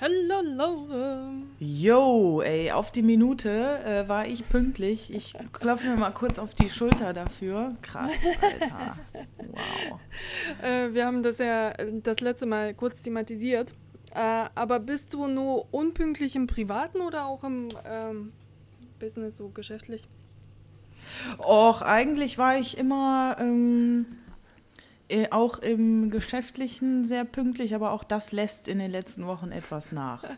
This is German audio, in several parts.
Hallo Laura. Yo, ey, auf die Minute äh, war ich pünktlich. Ich klopfe mir mal kurz auf die Schulter dafür. Krass, Alter. Wow. Äh, wir haben das ja das letzte Mal kurz thematisiert. Äh, aber bist du nur unpünktlich im Privaten oder auch im ähm, Business, so geschäftlich? Och, eigentlich war ich immer ähm, äh, auch im Geschäftlichen sehr pünktlich, aber auch das lässt in den letzten Wochen etwas nach.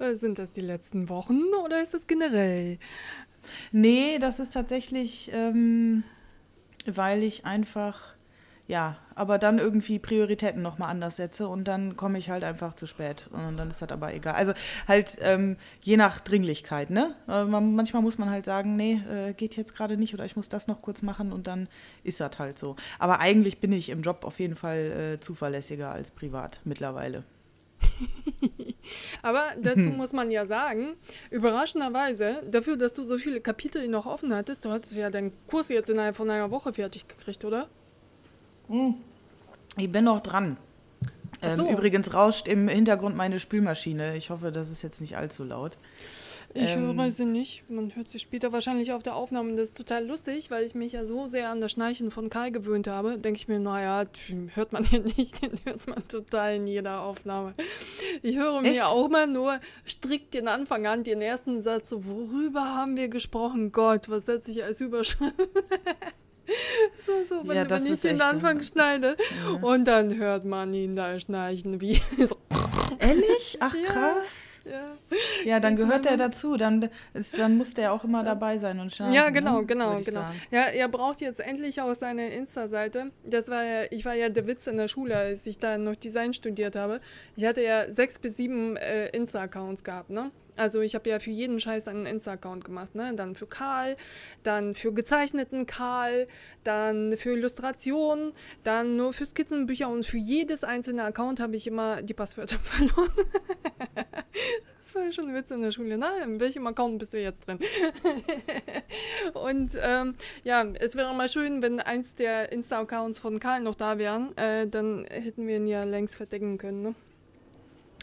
Äh, Sind das die letzten Wochen oder ist das generell? Nee, das ist tatsächlich, ähm, weil ich einfach, ja, aber dann irgendwie Prioritäten nochmal anders setze und dann komme ich halt einfach zu spät. Und dann ist das aber egal. Also halt ähm, je nach Dringlichkeit, ne? Äh, man, manchmal muss man halt sagen, nee, äh, geht jetzt gerade nicht oder ich muss das noch kurz machen und dann ist das halt so. Aber eigentlich bin ich im Job auf jeden Fall äh, zuverlässiger als privat mittlerweile. Aber dazu muss man ja sagen, überraschenderweise, dafür, dass du so viele Kapitel noch offen hattest, du hast ja deinen Kurs jetzt innerhalb von einer Woche fertig gekriegt, oder? Ich bin noch dran. Ähm, so. Übrigens rauscht im Hintergrund meine Spülmaschine. Ich hoffe, das ist jetzt nicht allzu laut. Ich Ähm. höre sie nicht. Man hört sie später wahrscheinlich auf der Aufnahme. Das ist total lustig, weil ich mich ja so sehr an das Schnarchen von Kai gewöhnt habe. Denke ich mir, naja, den hört man hier nicht, den hört man total in jeder Aufnahme. Ich höre Echt? mir auch immer nur strikt den Anfang an, den ersten Satz, so, worüber haben wir gesprochen? Gott, was setze ich als Überschrift? so, so, wenn, Ja, wenn ich den Anfang ähm, schneide. Und dann hört man ihn da schnarchen, wie so, Ehrlich? Ach Ja. krass. ja. Ja, dann gehört er dazu. Dann, ist, dann muss der auch immer dabei sein und schnarchen. Ja, genau, ne? genau, genau. sagen. Ja, er braucht jetzt endlich auch seine Insta-Seite. Das war ja, ich war ja der Witz in der Schule, als ich da noch Design studiert habe. Ich hatte ja sechs bis sieben äh, Insta-Accounts gehabt, ne? Also ich habe ja für jeden Scheiß einen Insta-Account gemacht, ne? Dann für Karl, dann für gezeichneten Karl, dann für Illustrationen, dann nur für Skizzenbücher und für jedes einzelne Account habe ich immer die Passwörter verloren. Das war ja schon ein Witz in der Schule. Na, in welchem Account bist du jetzt drin? Und ähm, ja, es wäre mal schön, wenn eins der Insta-Accounts von Karl noch da wären. Äh, dann hätten wir ihn ja längst verdecken können, ne?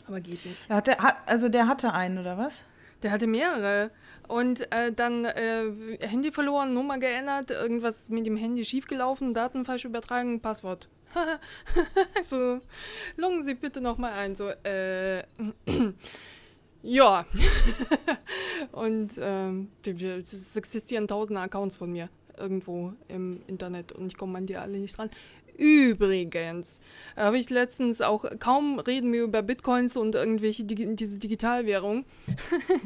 Aber geht nicht. Hat der, hat, also der hatte einen, oder was? Der hatte mehrere. Und äh, dann äh, Handy verloren, Nummer geändert, irgendwas mit dem Handy schiefgelaufen, Daten falsch übertragen, Passwort. so, loggen Sie bitte nochmal ein. So, äh, ja. und ähm, es existieren tausende Accounts von mir irgendwo im Internet und ich komme an die alle nicht dran. Übrigens habe ich letztens auch, kaum reden wir über Bitcoins und irgendwelche Digi diese Digitalwährung,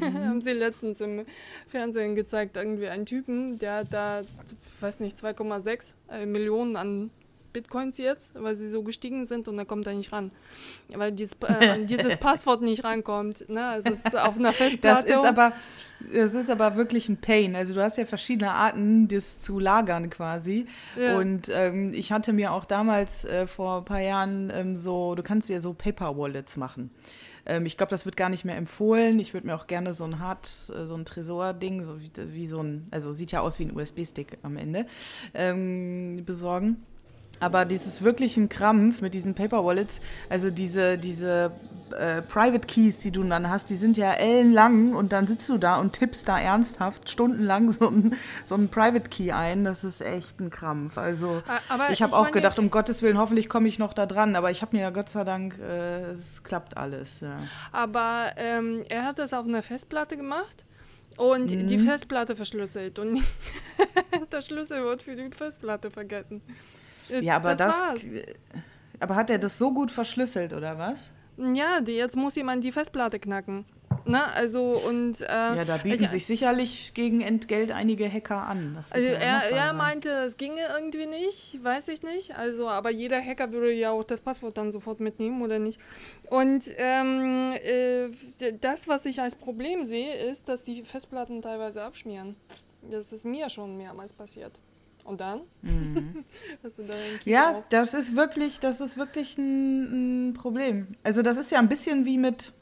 haben sie letztens im Fernsehen gezeigt, irgendwie einen Typen, der hat da, weiß nicht, 2,6 äh, Millionen an Bitcoins jetzt, weil sie so gestiegen sind und da kommt er nicht ran. Weil dieses, äh, dieses Passwort nicht rankommt. Ne? Es ist auf einer Das Festplatte. ist aber, das ist aber wirklich ein Pain. Also du hast ja verschiedene Arten, das zu lagern quasi. Ja. Und ähm, ich hatte mir auch damals äh, vor ein paar Jahren ähm, so, du kannst dir so Paper-Wallets machen. Ähm, ich glaube, das wird gar nicht mehr empfohlen. Ich würde mir auch gerne so ein Hard, äh, so ein Tresor-Ding, so wie, wie so ein, also sieht ja aus wie ein USB-Stick am Ende, ähm, besorgen. Aber dieses wirklich ein Krampf mit diesen Paper Wallets, also diese, diese äh, Private Keys, die du dann hast, die sind ja ellenlang und dann sitzt du da und tippst da ernsthaft stundenlang so ein, so Private Key ein. Das ist echt ein Krampf. Also aber ich habe auch gedacht, um Gottes Willen, hoffentlich komme ich noch da dran. Aber ich habe mir ja Gott sei Dank, äh, es klappt alles. Ja. Aber ähm, er hat das auf einer Festplatte gemacht und Mhm. die Festplatte verschlüsselt und der Schlüssel wird für die Festplatte vergessen. Äh, Ja, aber das. war's. aber hat er das so gut verschlüsselt, oder was? Ja, die, jetzt muss jemand die Festplatte knacken. Na, also und äh, Ja, da bieten also, sich sicherlich gegen Entgelt einige Hacker an. Das Also ja er, er meinte, es ginge irgendwie nicht, weiß ich nicht. Also, aber jeder Hacker würde ja auch das Passwort dann sofort mitnehmen, oder nicht? Und ähm, äh, das, was ich als Problem sehe, ist, dass die Festplatten teilweise abschmieren. Das ist mir schon mehrmals passiert. Und dann? Hast du da Mhm. Ja, drauf? das ist wirklich, das ist wirklich ein, ein Problem. Also das ist ja ein bisschen wie mit,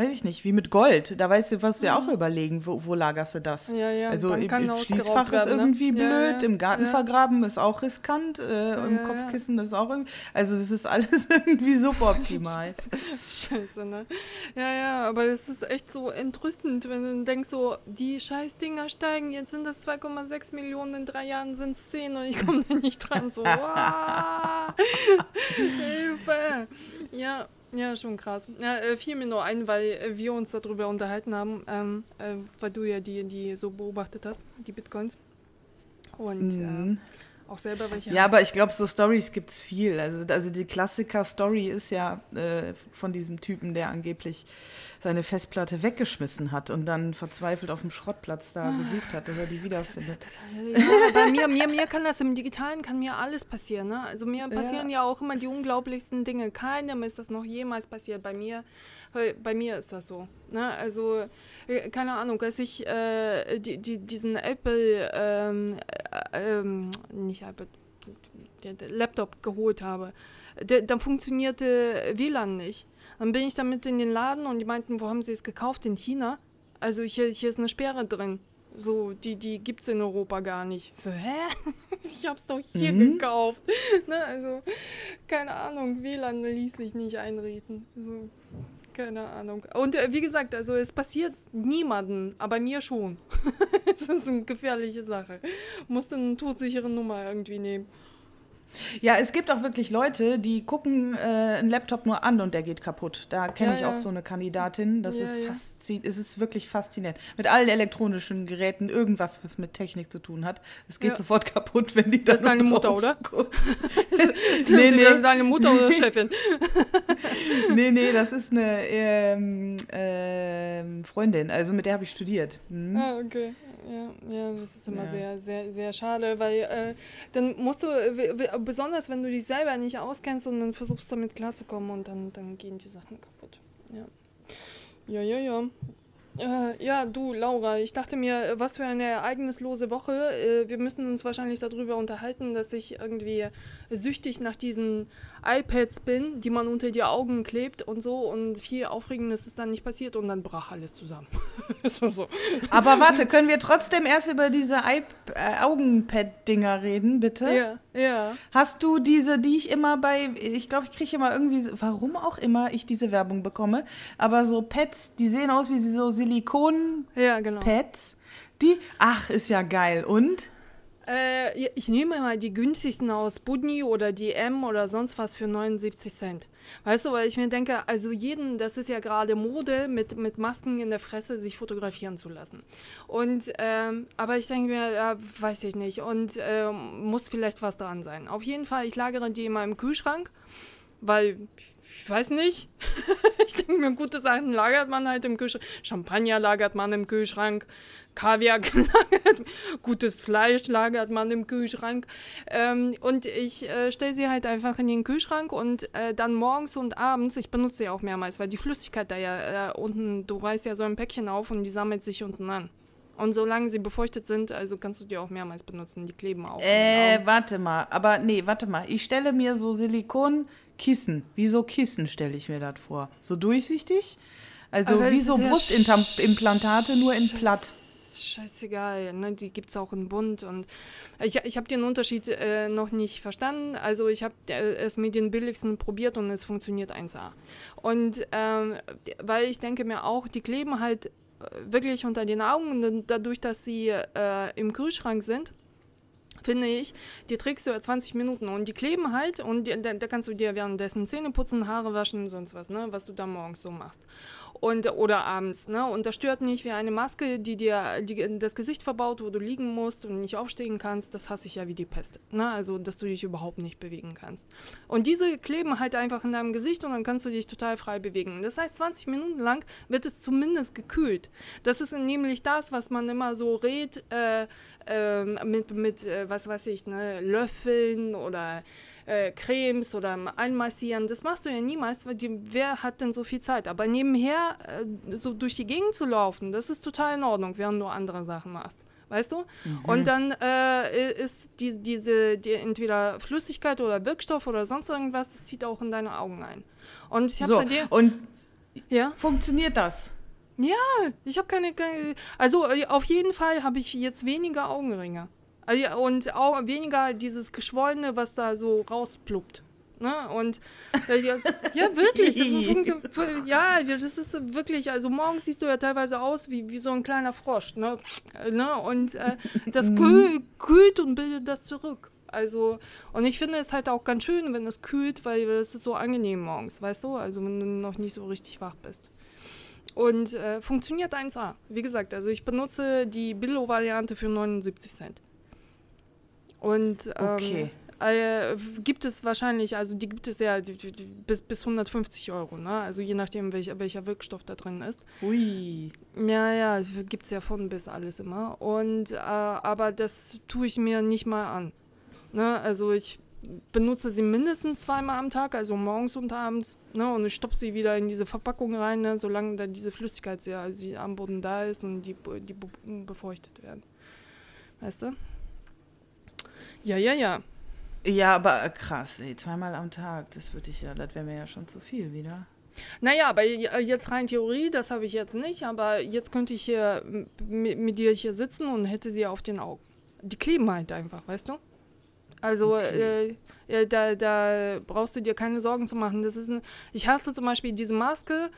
weiß ich nicht, wie mit Gold. Da weißt du, was du ja auch Mhm. überlegen, wo, wo lagerst du das? Ja, ja, also im, Schließfach ist ne? irgendwie blöd, Ja, im Garten vergraben ist auch riskant, äh, im. Kopfkissen ist auch irgendwie, also das ist alles irgendwie suboptimal. Scheiße, ne? Ja, ja, aber das ist echt so entrüstend, wenn du denkst so, die Scheißdinger steigen, jetzt sind das 2,6 Millionen, in drei Jahren sind es 10 und ich komme da nicht dran. So, Hilfe. Ja, ja, schon krass. Ja, äh, fiel mir nur ein, weil äh, wir uns darüber unterhalten haben, ähm, äh, weil du ja die, die so beobachtet hast, die Bitcoins. Und Mhm. äh, auch selber welche Ja, hast. aber ich glaube, so Stories gibt es viel. Also, also die Klassiker-Story ist ja äh, von diesem Typen, der angeblich seine Festplatte weggeschmissen hat und dann verzweifelt auf dem Schrottplatz da gesucht hat, dass er die wiederfindet. Ja, bei mir, mir, mir kann das im Digitalen kann mir alles passieren. Ne? Also mir passieren ja. auch immer die unglaublichsten Dinge. Keinem ist das noch jemals passiert. Bei mir, bei mir ist das so. Ne? Also äh, keine Ahnung, als ich äh, die, die, diesen Apple, ähm, äh, ähm, nicht der Laptop geholt habe, der, dann funktionierte WLAN nicht. Dann bin ich damit in den Laden und die meinten, wo haben sie es gekauft? In China? Also hier, hier ist eine Sperre drin. So, die, die gibt es in Europa gar nicht. So, hä? Ich hab's doch hier Mhm. gekauft. Ne, also, keine Ahnung, WLAN ließ sich nicht einrichten. So, keine Ahnung. Und äh, wie gesagt, also es passiert niemanden, aber mir schon. Es ist eine gefährliche Sache. Musste eine todsichere Nummer irgendwie nehmen. Ja, es gibt auch wirklich Leute, die gucken äh, einen Laptop nur an und der geht kaputt. Da kenne Ja, ich ja. auch so eine Kandidatin. Das Ja, ist, ja. faszi es ist wirklich faszinierend. Mit allen elektronischen Geräten, irgendwas, was mit Technik zu tun hat. Es geht sofort kaputt, wenn die Das ist da nur deine Mutter, oder? Sind Nee, nee. deine Mutter oder Chefin? nee, nee, das ist eine ähm, ähm, Freundin. Also mit der habe ich studiert. Mhm. Ah, okay. Ja, ja, das ist immer Ja. sehr, sehr, sehr schade, weil äh, dann musst du, besonders wenn du dich selber nicht auskennst und dann versuchst damit klarzukommen und dann, dann gehen die Sachen kaputt. Ja, ja, ja. ja. Äh, ja, du, Laura, ich dachte mir, was für eine ereignislose Woche. Äh, wir müssen uns wahrscheinlich darüber unterhalten, dass ich irgendwie süchtig nach diesen iPads bin, die man unter die Augen klebt und so. Und viel Aufregendes ist dann nicht passiert und dann brach alles zusammen. so? Aber warte, können wir trotzdem erst über diese äh, Augenpad-Dinger reden, bitte? Ja, ja. Hast du diese, die ich immer bei, ich glaube, ich kriege immer irgendwie, warum auch immer ich diese Werbung bekomme, aber so Pads, die sehen aus wie so Silikon-Pads, Ja, genau. die, ach, ist ja geil. Und? Äh, ich nehme mal die günstigsten aus Budni oder die M oder sonst was für 79 Cent. Weißt du, weil ich mir denke, also jeden, das ist ja gerade Mode, mit, mit Masken in der Fresse sich fotografieren zu lassen. Und, ähm, aber ich denke mir, ja, weiß ich nicht. Und ähm, muss vielleicht was dran sein. Auf jeden Fall, ich lagere die immer im Kühlschrank, weil ich weiß nicht. ich denke mir, gute Sachen lagert man halt im Kühlschrank. Champagner lagert man im Kühlschrank. Kaviar lagert Gutes Fleisch lagert man im Kühlschrank. Ähm, und ich äh, stelle sie halt einfach in den Kühlschrank und äh, dann morgens und abends, ich benutze sie auch mehrmals, weil die Flüssigkeit da ja äh, unten, du reißt ja so ein Päckchen auf und die sammelt sich unten an. Und solange sie befeuchtet sind, also kannst du die auch mehrmals benutzen, die kleben auch. Äh, warte mal, aber nee, warte mal. Ich stelle mir so Silikonkissen, wie so Kissen stelle ich mir das vor. So durchsichtig? Also Aber wie das so ist ja Brustimplantate, nur in platt. Scheißegal, ne? die gibt es auch in bunt. Und ich, ich habe den Unterschied äh, noch nicht verstanden. Also ich habe äh, es mit den billigsten probiert und es funktioniert 1A. Und ähm, weil ich denke mir auch, die kleben halt äh, wirklich unter den Augen und dadurch, dass sie äh, im Kühlschrank sind, finde ich, die trägst du ja 20 Minuten und die kleben halt und die, da, da kannst du dir währenddessen Zähne putzen, Haare waschen, sonst was, ne, was du da morgens so machst. Und, oder abends, ne, und das stört nicht wie eine Maske, die dir die, das Gesicht verbaut, wo du liegen musst und nicht aufstehen kannst, das hasse ich ja wie die Pest, ne, also, dass du dich überhaupt nicht bewegen kannst. Und diese kleben halt einfach in deinem Gesicht und dann kannst du dich total frei bewegen. Das heißt, 20 Minuten lang wird es zumindest gekühlt. Das ist nämlich das, was man immer so rät, äh, ähm, mit, mit äh, was weiß ich, ne, Löffeln oder äh, Cremes oder einmassieren. Das machst du ja niemals, weil die, wer hat denn so viel Zeit? Aber nebenher äh, so durch die Gegend zu laufen, das ist total in Ordnung, während du andere Sachen machst. Weißt du? Und dann äh, ist die, diese die entweder Flüssigkeit oder Wirkstoff oder sonst irgendwas, das zieht auch in deine Augen ein. Und ich habe So, dir und Ja? Funktioniert das? Ja, ich habe keine, keine. Also äh, auf jeden Fall habe ich jetzt weniger Augenringe. Ja, Und auch weniger dieses Geschwollene, was da so rauspluppt. Ne? Und äh, ja, ja, wirklich. das ja, das ist wirklich, also morgens siehst du ja teilweise aus wie, wie so ein kleiner Frosch. Ne? Ne? Und äh, das kühl, kühlt und bildet das zurück. Also, und ich finde es halt auch ganz schön, wenn es kühlt, weil das ist so angenehm morgens, weißt du? Also, wenn du noch nicht so richtig wach bist. Und äh, funktioniert 1A. Wie gesagt, also ich benutze die Billo-Variante für 79 Cent. Und ähm, Okay. äh, gibt es wahrscheinlich, also die gibt es ja die, die, bis, bis 150 Euro, ne? Also je nachdem, welcher, welcher Wirkstoff da drin ist. Ui. Ja, ja, gibt es ja von bis alles immer. Und äh, aber das tue ich mir nicht mal an. Ne? Also ich benutze sie mindestens zweimal am Tag, also morgens und abends, ne? Und ich stopfe sie wieder in diese Verpackung rein, ne? solange da diese Flüssigkeit sehr, sie am Boden da ist und die, die be- befeuchtet werden. Weißt du? Ja, ja, ja. Ja, aber äh, krass, ey, zweimal am Tag, das würde ich ja, das wäre mir ja schon zu viel wieder. Naja, aber jetzt rein Theorie, das habe ich jetzt nicht, aber jetzt könnte ich hier mit, mit dir hier sitzen und hätte sie auf den Augen. Die kleben halt einfach, weißt du? Also Okay. äh, äh, da, da brauchst du dir keine Sorgen zu machen. Das ist ein, ich hasse zum Beispiel diese Maske.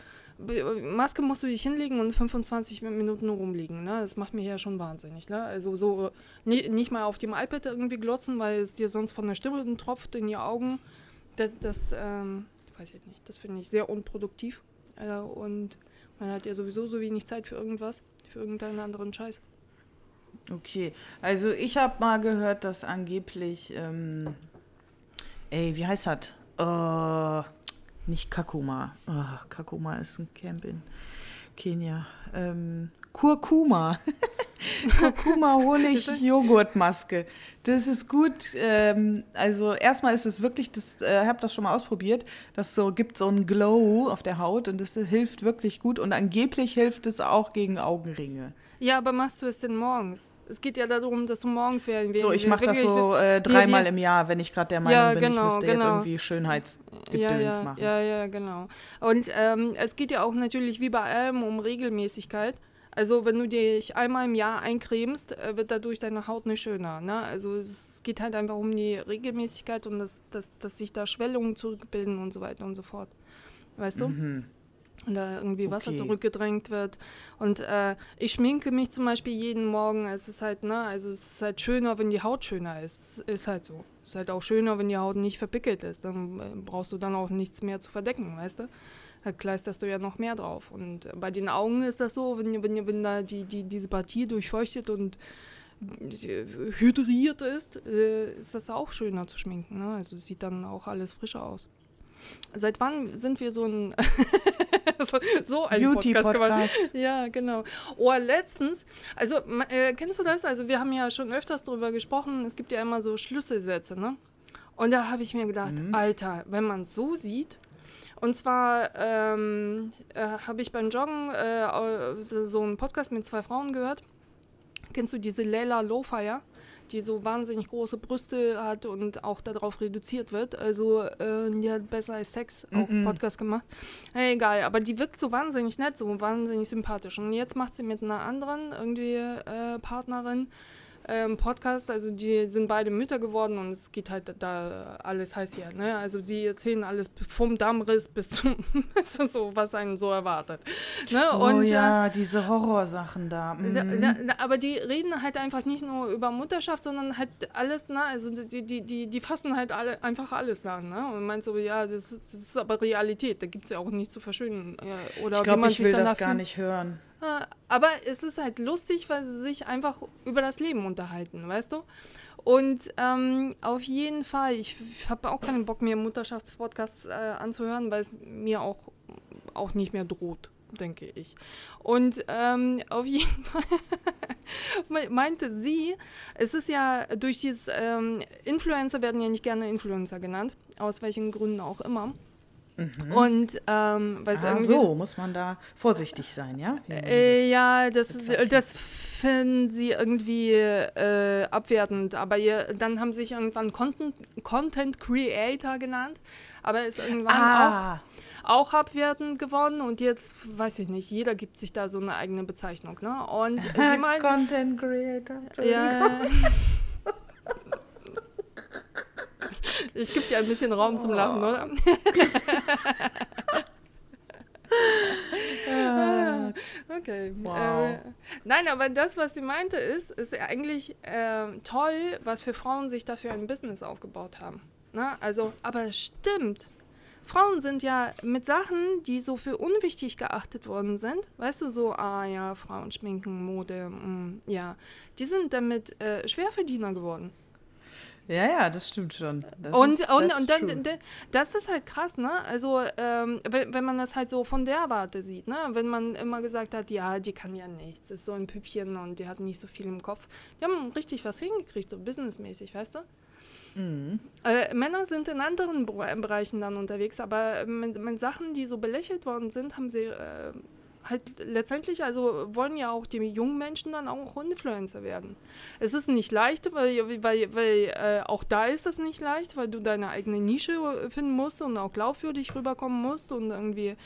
Maske musst du dich hinlegen und 25 Minuten rumliegen. Ne? Das macht mir ja schon wahnsinnig. Ne? Also so ni nicht mal auf dem iPad irgendwie glotzen, weil es dir sonst von der Stimme tropft in die Augen. Das, das ähm, weiß ich nicht. Das finde ich sehr unproduktiv. Äh, und man hat ja sowieso so wenig Zeit für irgendwas, für irgendeinen anderen Scheiß. Okay, also ich habe mal gehört, dass angeblich, ähm, ey, wie heißt das? Äh, nicht Kakuma. Oh, Kakuma ist ein Camp in Kenia. Ähm, Kurkuma. Kurkuma Honig Joghurtmaske. Das ist gut. Ähm, also erstmal ist es wirklich, das äh, habe das schon mal ausprobiert. Das so gibt so einen Glow auf der Haut und das hilft wirklich gut und angeblich hilft es auch gegen Augenringe. Ja, aber machst du es denn morgens? Es geht ja darum, dass du morgens werden So, ich mache das so äh, dreimal im Jahr, wenn ich gerade der Meinung Ja, bin, genau, ich müsste jetzt genau. irgendwie Schönheitsgedöns ja, ja, machen. Ja, ja, genau. Und ähm, es geht ja auch natürlich wie bei allem um Regelmäßigkeit. Also wenn du dich einmal im Jahr eincremst, äh, wird dadurch deine Haut nicht schöner. Ne? Also es geht halt einfach um die Regelmäßigkeit und dass, dass, dass sich da Schwellungen zurückbilden und so weiter und so fort. Weißt du? Mhm. Und da irgendwie Wasser Okay. zurückgedrängt wird. Und äh, ich schminke mich zum Beispiel jeden Morgen. Es ist halt, ne, also es ist halt schöner, wenn die Haut schöner ist. Ist halt so. Es ist halt auch schöner, wenn die Haut nicht verpickelt ist. Dann äh, brauchst du dann auch nichts mehr zu verdecken, weißt du? Da kleisterst du ja noch mehr drauf. Und bei den Augen ist das so, wenn, wenn, wenn da die, die, diese Partie durchfeuchtet und äh, hydriert ist, äh, ist das auch schöner zu schminken. Ne? Also sieht dann auch alles frischer aus. Seit wann sind wir so ein so, so ein Podcast geworden? Beauty-Podcast. Ja, genau. Oh, letztens, also äh, kennst du das? Also wir haben ja schon öfters darüber gesprochen, es gibt ja immer so Schlüsselsätze, ne? Und da habe ich mir gedacht, Mhm. Alter, wenn man es so sieht, und zwar ähm, äh, habe ich beim Joggen äh, so einen Podcast mit zwei Frauen gehört. Kennst du diese Leila Lowfire? Die so wahnsinnig große Brüste hat und auch darauf reduziert wird. Also, äh, die hat besser als Sex auch einen Mhm. Podcast gemacht. Hey, egal, aber die wirkt so wahnsinnig nett, so wahnsinnig sympathisch. Und jetzt macht sie mit einer anderen irgendwie äh, Partnerin ähm, Podcast. Also die sind beide Mütter geworden und es geht halt da alles heiß hier. Ne? Also sie erzählen alles vom Dammriss bis zum so, was einen so erwartet. Ne? Oh und, äh, ja, diese Horrorsachen da. da, Mhm. da, da, aber die reden halt einfach nicht nur über Mutterschaft, sondern halt alles, ne? Also die, die, die, die fassen halt alle, einfach alles an, ne? Und meinst so, ja, das ist, das ist aber Realität, da gibt es ja auch nicht zu verschönen. Äh, oder ich glaube, man ich sich will das gar nicht hören. Äh, Aber es ist halt lustig, weil sie sich einfach über das Leben unterhalten, weißt du? Und ähm, auf jeden Fall, ich, ich habe auch keinen Bock mehr, Mutterschaftspodcasts äh, anzuhören, weil es mir auch, auch nicht mehr droht, denke ich. Und ähm, auf jeden Fall me- meinte sie, es ist ja durch dieses, ähm, Influencer werden ja nicht gerne Influencer genannt, aus welchen Gründen auch immer. Und ähm, Mhm. Ah, so, muss man da vorsichtig sein, ja? Äh, ja, das, ist, das finden sie irgendwie äh, abwertend. Aber ihr, dann haben sie sich irgendwann Content, Content Creator genannt. Aber ist irgendwann Ah, auch. auch abwertend geworden und jetzt, weiß ich nicht, jeder gibt sich da so eine eigene Bezeichnung, ne? Und sie meinte... Content Creator. Ja. Ich gebe dir ein bisschen Raum zum Lachen, oder? Ah, Okay. Wow. Äh, nein, aber das, was sie meinte, ist, ist eigentlich äh, toll, was für Frauen sich dafür ein Business aufgebaut haben. Ne? Also, aber es stimmt. Frauen sind ja mit Sachen, die so für unwichtig geachtet worden sind, weißt du, so, ah ja, Frauen schminken, Mode, mm, ja, die sind damit äh, Schwerverdiener geworden. Ja, ja, das stimmt schon. Das Und, ist, und, that's und dann, das ist halt krass, ne? Also, ähm, wenn, wenn man das halt so von der Warte sieht, ne? Wenn man immer gesagt hat, ja, die kann ja nichts, ist so ein Püppchen und die hat nicht so viel im Kopf. Die haben richtig was hingekriegt, so businessmäßig, weißt du? Mhm. Äh, Männer sind in anderen Bere- Bereichen dann unterwegs, aber mit, mit Sachen, die so belächelt worden sind, haben sie äh, halt letztendlich, also wollen ja auch die jungen Menschen dann auch Influencer werden. Es ist nicht leicht, weil, weil, weil äh, auch da ist das nicht leicht, weil du deine eigene Nische äh, finden musst und auch glaubwürdig rüberkommen musst und irgendwie,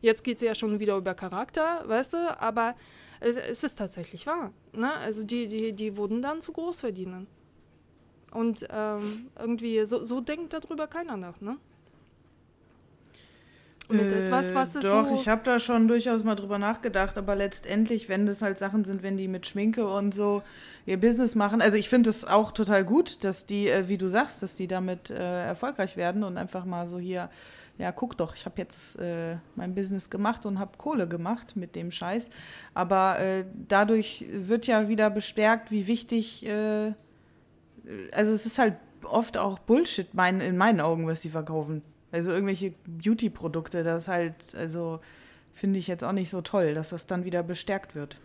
jetzt geht es ja schon wieder über Charakter, weißt du, aber es, es ist tatsächlich wahr. Ne? Also die, die, die wurden dann zu Großverdienern. Und ähm, irgendwie, so, so denkt darüber keiner nach, ne? Mit etwas, was es Äh, Doch, so... ich habe da schon durchaus mal drüber nachgedacht, aber letztendlich, wenn das halt Sachen sind, wenn die mit Schminke und so ihr Business machen, also ich finde es auch total gut, dass die, äh, wie du sagst, dass die damit äh, erfolgreich werden und einfach mal so hier, ja, guck doch, ich habe jetzt äh, mein Business gemacht und habe Kohle gemacht mit dem Scheiß, aber äh, dadurch wird ja wieder bestärkt, wie wichtig, äh, also es ist halt oft auch Bullshit mein, in meinen Augen, was die verkaufen. Also irgendwelche Beauty-Produkte, das halt, also finde ich jetzt auch nicht so toll, dass das dann wieder bestärkt wird.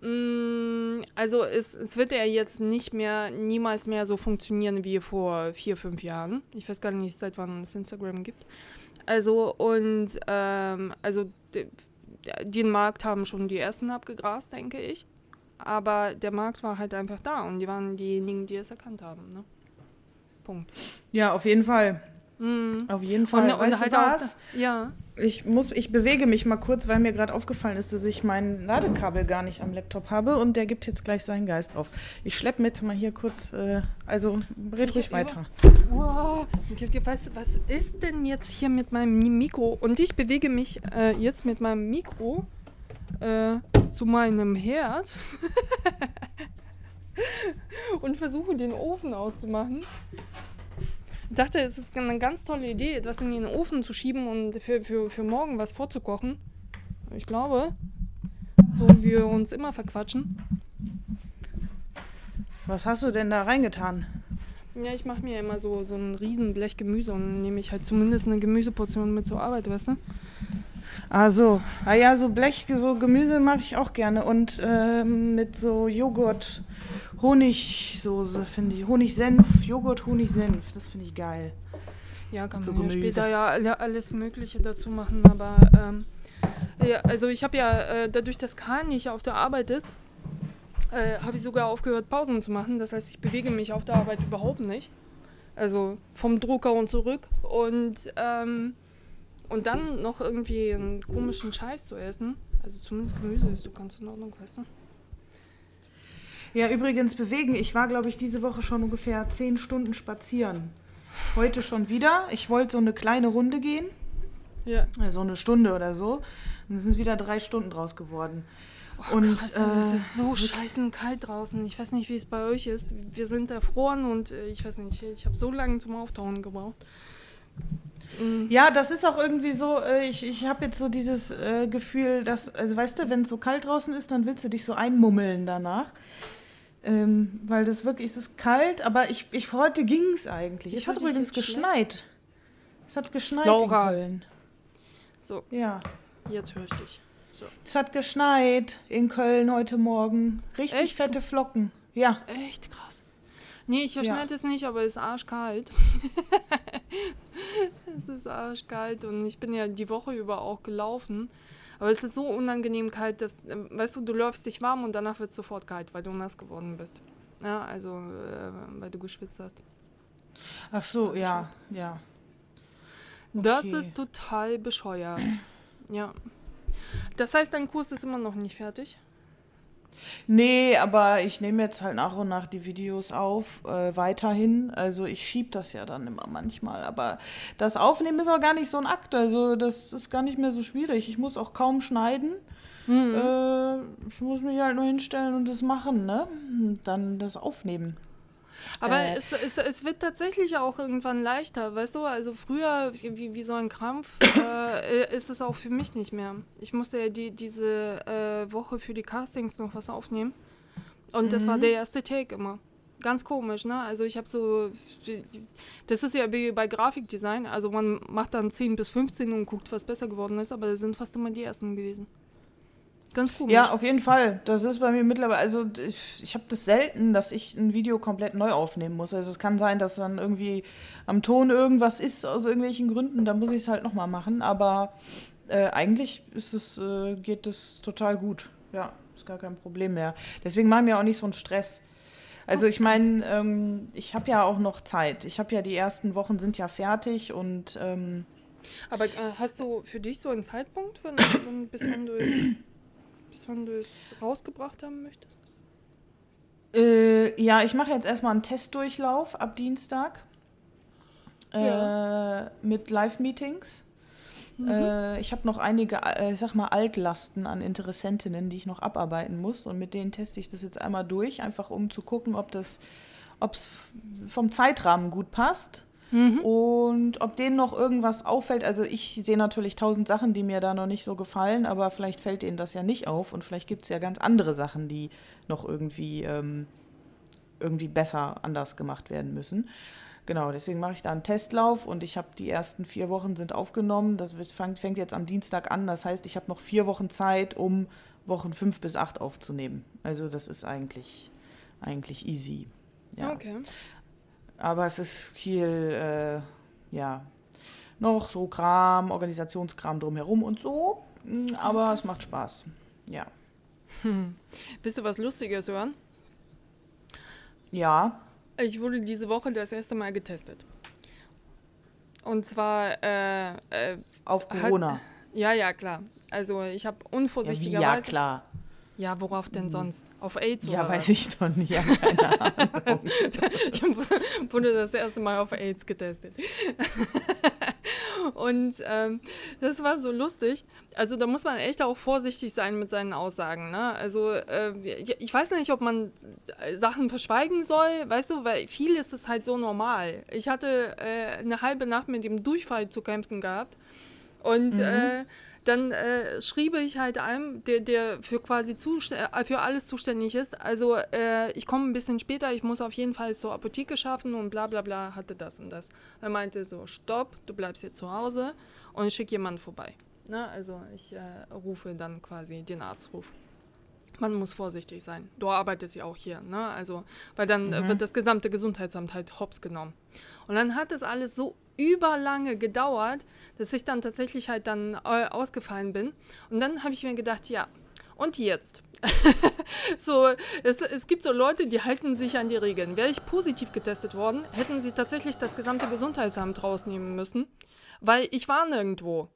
Mm, Also es, es wird ja jetzt nicht mehr, niemals mehr so funktionieren wie vor vier, fünf Jahren. Ich weiß gar nicht, seit wann es Instagram gibt. Also und ähm, also de, den Markt haben schon die ersten abgegrast, denke ich. Aber der Markt war halt einfach da und die waren diejenigen, die es erkannt haben. Ne? Punkt. Ja, auf jeden Fall. Mm. Auf jeden Fall. Und, und weißt halt du auch, was? ja. Ich muss, ich bewege mich mal kurz, weil mir gerade aufgefallen ist, dass ich mein Ladekabel gar nicht am Laptop habe und der gibt jetzt gleich seinen Geist auf. Ich schleppe mit mal hier kurz, äh, also red Ich- ruhig weiter. Wow, was, was ist denn jetzt hier mit meinem Mikro? Und ich bewege mich äh, jetzt mit meinem Mikro äh, zu meinem Herd und versuche den Ofen auszumachen. Ich dachte, es ist eine ganz tolle Idee, etwas in den Ofen zu schieben und für, für, für morgen was vorzukochen. Ich glaube, so wie wir uns immer verquatschen. Was hast du denn da reingetan? Ja, ich mache mir immer so, so ein riesen Blech Gemüse und dann nehme ich halt zumindest eine Gemüseportion mit zur Arbeit, weißt du? Ah so, ah ja, so Blech, so Gemüse mag ich auch gerne und ähm, mit so Joghurt, Honigsoße finde ich, Honigsenf, Joghurt, Honigsenf, das finde ich geil. Ja, kann So man ja später ja alle- alles Mögliche dazu machen, aber ähm, ja, also ich habe ja äh, dadurch, dass Karl nicht auf der Arbeit ist, äh, habe ich sogar aufgehört, Pausen zu machen. Das heißt, ich bewege mich auf der Arbeit überhaupt nicht. Also vom Drucker und zurück und ähm, und dann noch irgendwie einen komischen Scheiß zu essen. Also zumindest Gemüse ist so ganz in Ordnung, weißt du? Ja, übrigens bewegen, ich war, glaube ich, diese Woche schon ungefähr zehn Stunden spazieren. Heute schon wieder. Ich wollte so eine kleine Runde gehen, Ja. so eine Stunde oder so. Und es sind wieder drei Stunden draus geworden. und Krass, also es äh, ist so scheißen kalt draußen. Ich weiß nicht, wie es bei euch ist. Wir sind erfroren und äh, ich weiß nicht, ich habe so lange zum Auftauen gebraucht. Mm, Ja, das ist auch irgendwie so, äh, ich, ich habe jetzt so dieses Gefühl, dass, also weißt du, wenn es so kalt draußen ist, dann willst du dich so einmummeln danach. Ähm, weil das wirklich, es ist kalt, aber ich, ich heute ging es eigentlich. Ich es hat übrigens jetzt schlecht. geschneit. Es hat geschneit Laura. in Köln. So, Ja. jetzt höre ich dich. So. Es hat geschneit in Köln heute Morgen. Richtig Echt? fette Flocken. Ja. Echt krass. Nee, hier Ja. schneit es nicht, aber es ist arschkalt. es ist arschkalt und ich bin ja die Woche über auch gelaufen. Aber es ist so unangenehm kalt, dass, äh, weißt du, du läufst dich warm und danach wird es sofort kalt, weil du nass geworden bist. Ja, also, äh, weil du geschwitzt hast. Ach so, ja, ja. Das Okay. ist total bescheuert. Ja. Das heißt, dein Kurs ist immer noch nicht fertig? Nee, aber ich nehme jetzt halt nach und nach die Videos auf, äh, weiterhin. Also ich schieb das ja dann immer manchmal. Aber das Aufnehmen ist auch gar nicht so ein Akt. Also das ist gar nicht mehr so schwierig. Ich muss auch kaum schneiden. Äh, ich muss mich halt nur hinstellen und das machen, ne? Und Dann das aufnehmen. Aber Äh. es, es, es wird tatsächlich auch irgendwann leichter, weißt du? Also früher, wie, wie so ein Krampf, äh, ist es auch für mich nicht mehr. Ich musste ja die, diese äh, Woche für die Castings noch was aufnehmen. Und das war der erste Take immer. Ganz komisch, ne? Also ich habe so, das ist ja wie bei Grafikdesign, also man macht dann 10 bis 15 und guckt, was besser geworden ist, aber das sind fast immer die ersten gewesen. Ganz komisch. Ja, auf jeden Fall. Das ist bei mir mittlerweile, also ich, ich habe das selten, dass ich ein Video komplett neu aufnehmen muss. Also es kann sein, dass dann irgendwie am Ton irgendwas ist aus irgendwelchen Gründen, dann muss ich es halt nochmal machen. Aber äh, eigentlich ist es, äh, geht es total gut. Ja, ist gar kein Problem mehr. Deswegen machen wir auch nicht so einen Stress. Also ich meine, ähm, ich habe ja auch noch Zeit. Ich habe ja die ersten Wochen sind ja fertig und ähm, Aber äh, hast du für dich so einen Zeitpunkt, wenn, wenn, bis wann du es, bis wann du es rausgebracht haben möchtest? Äh, ja, ich mache jetzt erstmal einen Testdurchlauf ab Dienstag. Äh, Ja. Mit Live-Meetings. Äh, ich habe noch einige, äh, ich sag mal, Altlasten an Interessentinnen, die ich noch abarbeiten muss. Und mit denen teste ich das jetzt einmal durch, einfach um zu gucken, ob das, ob es vom Zeitrahmen gut passt. Und ob denen noch irgendwas auffällt. Also ich sehe natürlich tausend Sachen, die mir da noch nicht so gefallen, aber vielleicht fällt denen das ja nicht auf und vielleicht gibt es ja ganz andere Sachen, die noch irgendwie, ähm, irgendwie besser anders gemacht werden müssen. Genau, deswegen mache ich da einen Testlauf und ich habe die ersten vier Wochen sind aufgenommen. Das fängt jetzt am Dienstag an. Das heißt, ich habe noch vier Wochen Zeit, um Wochen fünf bis acht aufzunehmen. Also das ist eigentlich, eigentlich easy. Ja. Okay. Aber es ist viel, äh, ja, noch so Kram, Organisationskram drumherum und so. Mm, Aber es macht Spaß. Ja. Willst du was Lustiges hören? Ja. Ich wurde diese Woche das erste Mal getestet. Und zwar, äh, äh, Auf Hat- Corona. ja, ja, klar. Also ich habe Ja, wie, ja, unvorsichtigerweise. klar. Ja, worauf denn sonst? Auf AIDS Ja, oder weiß was? ich doch nicht. Ja. Ich wurde das erste Mal auf AIDS getestet. Und ähm, das war so lustig. Also da muss man echt auch vorsichtig sein mit seinen Aussagen. Ne? Also äh, ich weiß nicht, ob man Sachen verschweigen soll, weißt du, weil viel ist es halt so normal. Ich hatte äh, eine halbe Nacht mit dem Durchfall zu kämpfen gehabt. Und äh, dann äh, schrieb ich halt einem, der, der für quasi äh, für alles zuständig ist. Also äh, ich komme ein bisschen später, ich muss auf jeden Fall zur Apotheke schaffen und bla bla bla, hatte das und das. Er meinte so, stopp, du bleibst jetzt zu Hause und ich schicke jemanden vorbei. Ne? Also ich äh, rufe dann quasi den Arztruf. Man muss vorsichtig sein. Du arbeitest ja auch hier, ne? Also, weil dann äh, wird das gesamte Gesundheitsamt halt hops genommen. Und dann hat es alles so überlange gedauert, dass ich dann tatsächlich halt dann äh, ausgefallen bin. Und dann habe ich mir gedacht, ja, und jetzt? so, es, es gibt so Leute, die halten sich an die Regeln. Wäre ich positiv getestet worden, hätten sie tatsächlich das gesamte Gesundheitsamt rausnehmen müssen, weil ich war nirgendwo.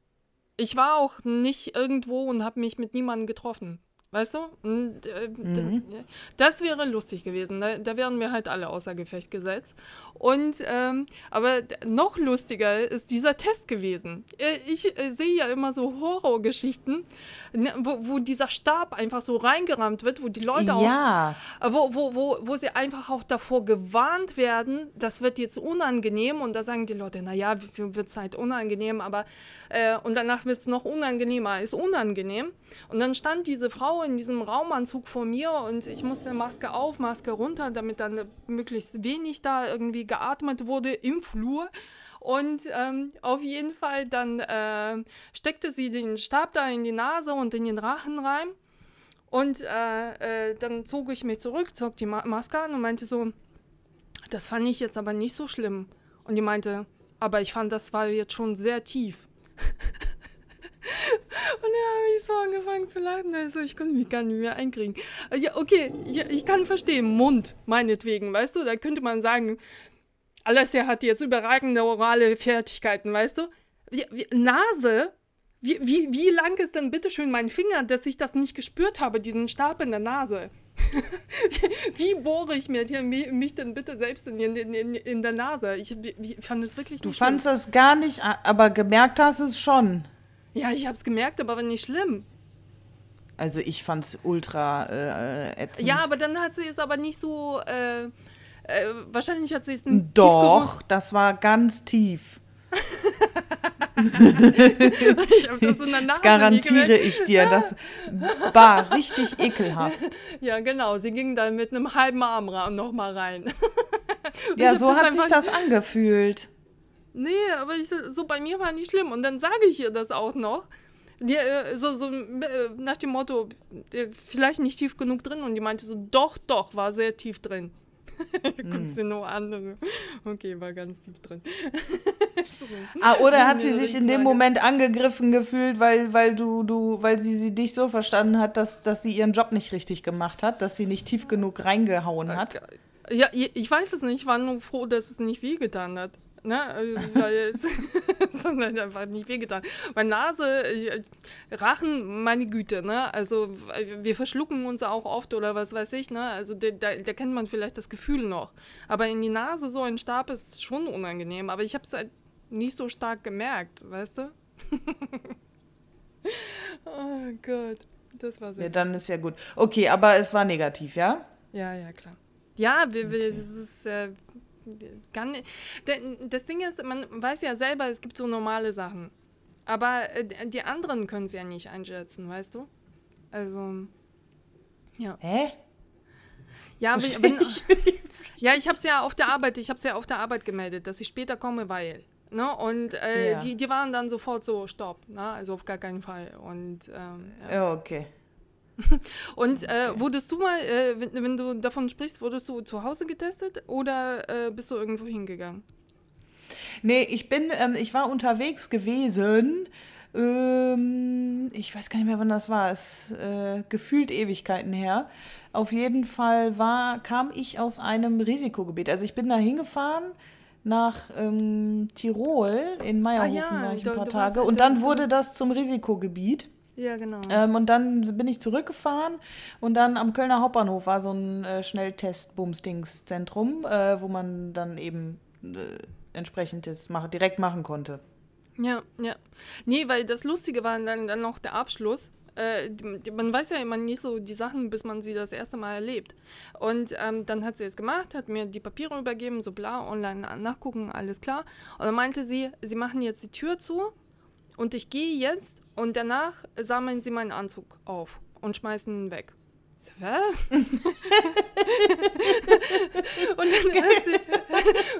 Ich war auch nicht irgendwo und habe mich mit niemandem getroffen. Weißt du? Und, äh, d- Das wäre lustig gewesen. Da, da wären wir halt alle außer Gefecht gesetzt. Und, ähm, aber noch lustiger ist dieser Test gewesen. Äh, Ich äh, sehe ja immer so Horrorgeschichten, ne, wo, wo dieser Stab einfach so reingerammt wird, wo die Leute auch Ja. äh, wo, wo, wo, wo sie einfach auch davor gewarnt werden, das wird jetzt unangenehm und da sagen die Leute, naja, wird es halt unangenehm, aber äh, und danach wird es noch unangenehmer, ist unangenehm. Und dann stand diese Frau in diesem Raumanzug vor mir und ich musste Maske auf, Maske runter, damit dann möglichst wenig da irgendwie geatmet wurde im Flur. Und ähm, auf jeden Fall dann äh, steckte sie den Stab da in die Nase und in den Rachen rein. Und äh, äh, dann zog ich mich zurück, zog die Ma Maske an und meinte so, das fand ich jetzt aber nicht so schlimm. Und die meinte, aber ich fand, das war jetzt schon sehr tief. und dann habe ich so angefangen zu lachen. Also ich konnte mich gar nicht mehr einkriegen. Äh, Ja, okay, ich, ich kann verstehen, Mund, meinetwegen, weißt du? Da könnte man sagen, Alessia hat jetzt überragende orale Fertigkeiten, weißt du? wie, wie, Nase? Wie, wie, wie lang ist denn bitteschön mein Finger, dass ich das nicht gespürt habe, diesen Stab in der Nase? wie bohre ich mir mich denn bitte selbst in, in, in, in der Nase? Ich, ich fand es wirklich Du fandest das gar nicht, aber gemerkt hast es schon. Ja, ich habe es gemerkt, aber nicht schlimm. Also ich fand es ultra äh, ätzend. Ja, aber dann hat sie es aber nicht so. Äh, äh, wahrscheinlich hat sie es nicht Doch, das war ganz tief. ich habe das in der Nase Das garantiere ich dir. Das war richtig ekelhaft. Ja, genau. Sie ging dann mit einem halben Arm noch mal rein. ja, so hat sich das angefühlt. Nee, aber ich, so bei mir war nicht schlimm. Und dann sage ich ihr das auch noch. Die, äh, so, so äh, nach dem Motto, vielleicht nicht tief genug drin. Und die meinte so, doch, doch, war sehr tief drin. Guckst hm. sie nur an. Okay, war ganz tief drin. so. Ah, oder hat sie sich in dem Moment angegriffen gefühlt, weil, weil du, du, weil sie, sie dich so verstanden hat, dass, dass sie ihren Job nicht richtig gemacht hat, dass sie nicht tief genug reingehauen hat? Ja, ich weiß es nicht. Ich war nur froh, dass es nicht wehgetan hat. Ne? Weil es, hat einfach nicht wehgetan. Weil Nase, äh, Rachen, meine Güte, ne? Also wir verschlucken uns auch oft oder was weiß ich, ne? Also da, da, kennt man vielleicht das Gefühl noch. Aber in die Nase so ein Stab ist schon unangenehm. Aber ich habe es halt nicht so stark gemerkt, weißt du? oh Gott, das war so. Ja, dann ist ja gut. Okay, aber es war negativ, ja? Ja, ja, klar. Ja, wir, wir, okay. das ist, äh, kann, das Ding ist, man weiß ja selber, es gibt so normale Sachen. Aber äh, die anderen können es ja nicht einschätzen, weißt du? Also, ja. Hä? Ja, aber, aber, ja, ich habe es ja auf der Arbeit, ich habe es ja auf der Arbeit gemeldet, dass ich später komme, weil. Ne? Und äh, ja. die, die waren dann sofort so, stopp, ne? also auf gar keinen Fall. Und, ähm, ja. okay. Und äh, wurdest du mal, äh, wenn, wenn, du davon sprichst, wurdest du zu Hause getestet oder äh, bist du irgendwo hingegangen? Nee, ich bin, ähm, ich war unterwegs gewesen. Ähm, ich weiß gar nicht mehr, wann das war. Es äh, gefühlt Ewigkeiten her. Auf jeden Fall war, kam ich aus einem Risikogebiet. Also ich bin da hingefahren nach ähm, Tirol. In Meierhofen ah, ja, war ich ein paar Tage. Und dann wurde das zum Risikogebiet. Ja, genau. Ähm, und dann bin ich zurückgefahren und dann am Kölner Hauptbahnhof war so ein äh, Schnelltest-Bumsdings-Zentrum, äh, wo man dann eben äh, entsprechendes mach, direkt machen konnte. Ja, ja. Nee, weil das Lustige war dann, dann noch der Abschluss. Äh, man weiß ja immer nicht so die Sachen, bis man sie das erste Mal erlebt. Und ähm, dann hat sie es gemacht, hat mir die Papiere übergeben, so bla, online nachgucken, alles klar. Und dann meinte sie, sie machen jetzt die Tür zu und ich gehe jetzt und danach sammeln sie meinen Anzug auf und schmeißen ihn weg. So, was? und dann hat sie,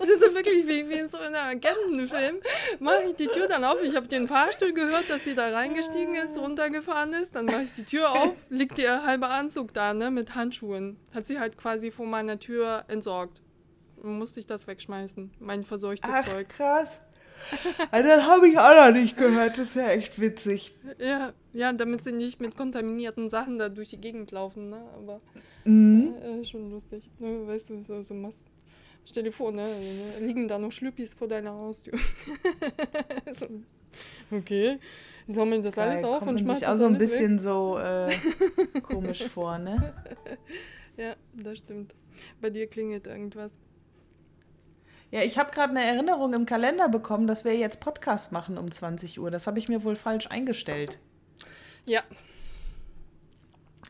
das ist wirklich wie, wie in so einem Agentenfilm, mache ich die Tür dann auf. Ich habe den Fahrstuhl gehört, dass sie da reingestiegen ist, runtergefahren ist. Dann mache ich die Tür auf, liegt ihr halber Anzug da, ne, mit Handschuhen. Hat sie halt quasi vor meiner Tür entsorgt. Musste ich das wegschmeißen, mein verseuchtes Ach, Zeug. krass. Also das habe ich auch noch nicht gehört. Das ist ja echt witzig. Ja, ja, damit sie nicht mit kontaminierten Sachen da durch die Gegend laufen, ne? Aber mhm. äh, schon lustig. Ne? Weißt du, so, so machst. Stell dir vor, ne? Liegen da noch Schlüppis vor deiner Haustür. so, okay. Sammeln das Geil, alles auf und schmeißen sich auch so ein bisschen weg. so äh, komisch vor, ne? Ja, das stimmt. Bei dir klingelt irgendwas. Ja, ich habe gerade eine Erinnerung im Kalender bekommen, dass wir jetzt Podcast machen um 20 Uhr. Das habe ich mir wohl falsch eingestellt. Ja.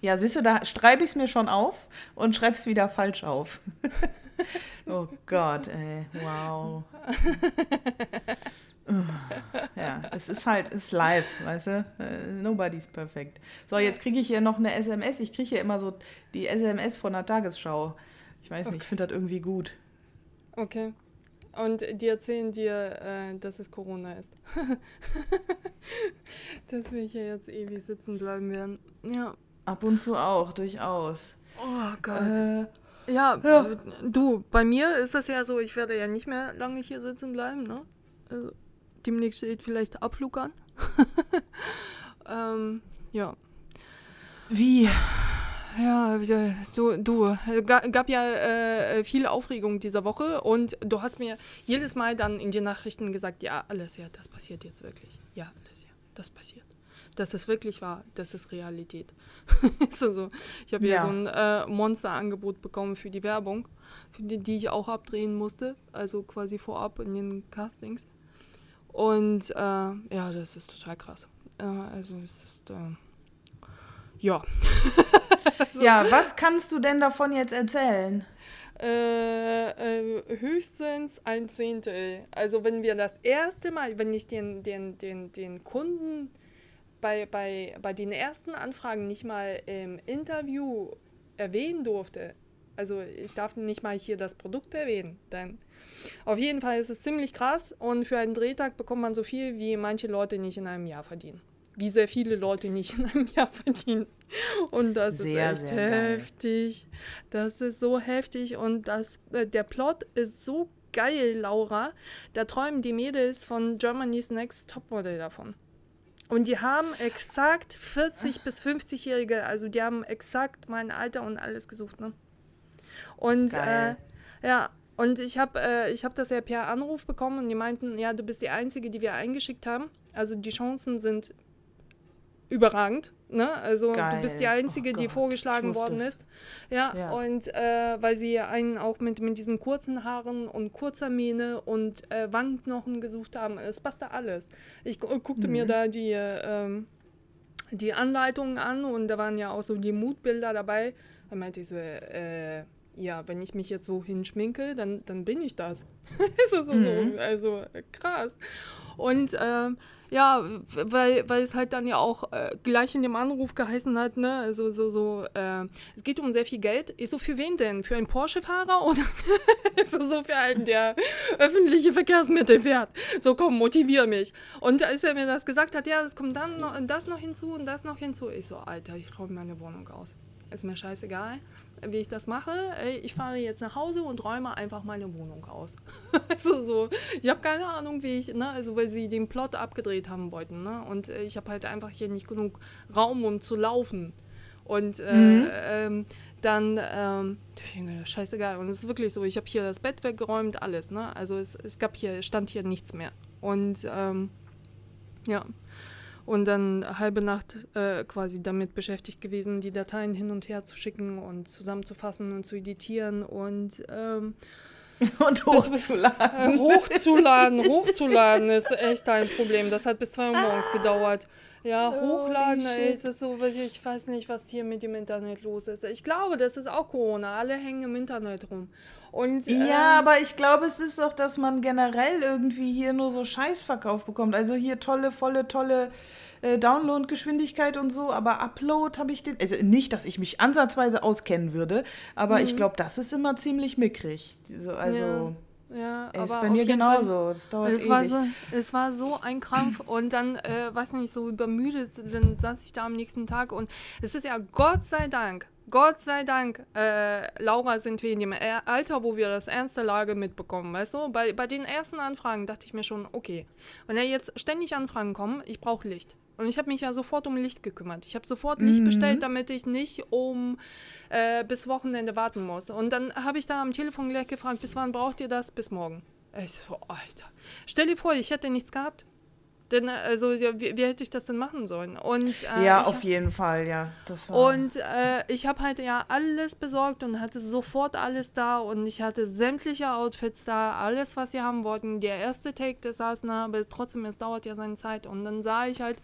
Ja, siehst du, da schreibe ich es mir schon auf und schreibe es wieder falsch auf. oh Gott, ey, wow. ja, es ist halt, es ist live, weißt du? Uh, nobody's perfect. So, jetzt kriege ich hier noch eine SMS. Ich kriege hier immer so die SMS von der Tagesschau. Ich weiß nicht, ich finde das irgendwie gut. Okay. Und die erzählen dir, äh, dass es Corona ist. dass wir hier jetzt ewig sitzen bleiben werden. Ja. Ab und zu auch, durchaus. Oh Gott. Äh, ja, ja, du, bei mir ist das ja so, ich werde ja nicht mehr lange hier sitzen bleiben, ne? Also, demnächst steht vielleicht Abflug an. ähm, ja. Wie? Ja, du, du gab ja äh, viel Aufregung dieser Woche und du hast mir jedes Mal dann in den Nachrichten gesagt, ja, alles ja, das passiert jetzt wirklich. Ja, alles ja, das passiert. Dass das wirklich war, das ist Realität. so, so. Ich habe ja. so ein äh, Monsterangebot bekommen für die Werbung, für die, die ich auch abdrehen musste, also quasi vorab in den Castings. Und äh, ja, das ist total krass. Äh, also es ist äh, ja. so. Ja, was kannst du denn davon jetzt erzählen? Äh, äh, höchstens ein Zehntel. Also wenn wir das erste Mal, wenn ich den, den, den, den Kunden bei, bei, bei den ersten Anfragen nicht mal im Interview erwähnen durfte, also ich darf nicht mal hier das Produkt erwähnen, dann auf jeden Fall ist es ziemlich krass und für einen Drehtag bekommt man so viel, wie manche Leute nicht in einem Jahr verdienen wie sehr viele Leute nicht in einem Jahr verdienen. Und das sehr, ist echt heftig. Geil. Das ist so heftig und das, äh, der Plot ist so geil, Laura. Da träumen die Mädels von Germany's Next Topmodel davon. Und die haben exakt 40 bis 50-Jährige, also die haben exakt mein Alter und alles gesucht, ne? Und äh, ja, und ich habe äh, hab das ja per Anruf bekommen und die meinten, ja, du bist die Einzige, die wir eingeschickt haben. Also die Chancen sind überragend. Ne? Also Geil. du bist die Einzige, oh die vorgeschlagen worden ist. Ja, ja. und äh, weil sie einen auch mit, mit diesen kurzen Haaren und kurzer Mähne und äh, Wangenknochen gesucht haben. Es passte alles. Ich guckte mhm. mir da die, äh, die Anleitungen an und da waren ja auch so die Mutbilder dabei. Da meinte ich so, äh, ja, wenn ich mich jetzt so hinschminke, dann, dann bin ich das. so, so, mhm. so, also krass. Und ähm, ja, weil, weil es halt dann ja auch äh, gleich in dem Anruf geheißen hat, ne, also so, so, äh, es geht um sehr viel Geld. Ich so, für wen denn? Für einen Porsche-Fahrer oder so, so für einen, der öffentliche Verkehrsmittel fährt? So, komm, motivier mich. Und als er mir das gesagt hat, ja, das kommt dann noch, das noch hinzu und das noch hinzu, ich so, Alter, ich räume meine Wohnung aus. Ist mir scheißegal wie ich das mache. Ich fahre jetzt nach Hause und räume einfach meine Wohnung aus. also so, ich habe keine Ahnung, wie ich, ne, also weil sie den Plot abgedreht haben wollten, ne, und äh, ich habe halt einfach hier nicht genug Raum, um zu laufen. Und äh, mhm. ähm, dann, ähm, scheißegal. Und es ist wirklich so, ich habe hier das Bett weggeräumt, alles, ne? Also es, es gab hier, stand hier nichts mehr. Und ähm, ja und dann halbe Nacht äh, quasi damit beschäftigt gewesen, die Dateien hin und her zu schicken und zusammenzufassen und zu editieren und ähm, und hochzuladen. Äh, hochzuladen, hochzuladen ist echt ein Problem. Das hat bis zwei Uhr morgens ah. gedauert. Ja, hochladen, ey, ist es so, ich weiß nicht, was hier mit dem Internet los ist. Ich glaube, das ist auch Corona. Alle hängen im Internet rum. Und, ähm, ja, aber ich glaube, es ist doch, dass man generell irgendwie hier nur so Scheißverkauf bekommt. Also hier tolle, volle, tolle äh, Download-Geschwindigkeit und so, aber Upload habe ich den. Also nicht, dass ich mich ansatzweise auskennen würde, aber mhm. ich glaube, das ist immer ziemlich mickrig. Also. Ja. Ja, Ey, ist bei mir genauso. Das dauert es war so, Es war so ein Krampf und dann, äh, weiß nicht, so übermüdet, dann saß ich da am nächsten Tag und es ist ja Gott sei Dank, Gott sei Dank, äh, Laura, sind wir in dem Alter, wo wir das ernste Lage mitbekommen, weißt du? Bei, bei den ersten Anfragen dachte ich mir schon, okay, wenn ja jetzt ständig Anfragen kommen, ich brauche Licht. Und ich habe mich ja sofort um Licht gekümmert. Ich habe sofort Licht mhm. bestellt, damit ich nicht um äh, bis Wochenende warten muss. Und dann habe ich da am Telefon gleich gefragt, bis wann braucht ihr das? Bis morgen. Ich so, Alter. Stell dir vor, ich hätte nichts gehabt. Denn, also, ja, wie, wie, hätte ich das denn machen sollen? Und, äh, ja, auf jeden Fall, ja. und äh, ich habe halt ja alles besorgt und hatte sofort alles da und ich hatte sämtliche Outfits da, alles, was sie haben wollten. Der erste Take, der saß nah, aber trotzdem, es dauert ja seine Zeit. Und dann sah ich halt,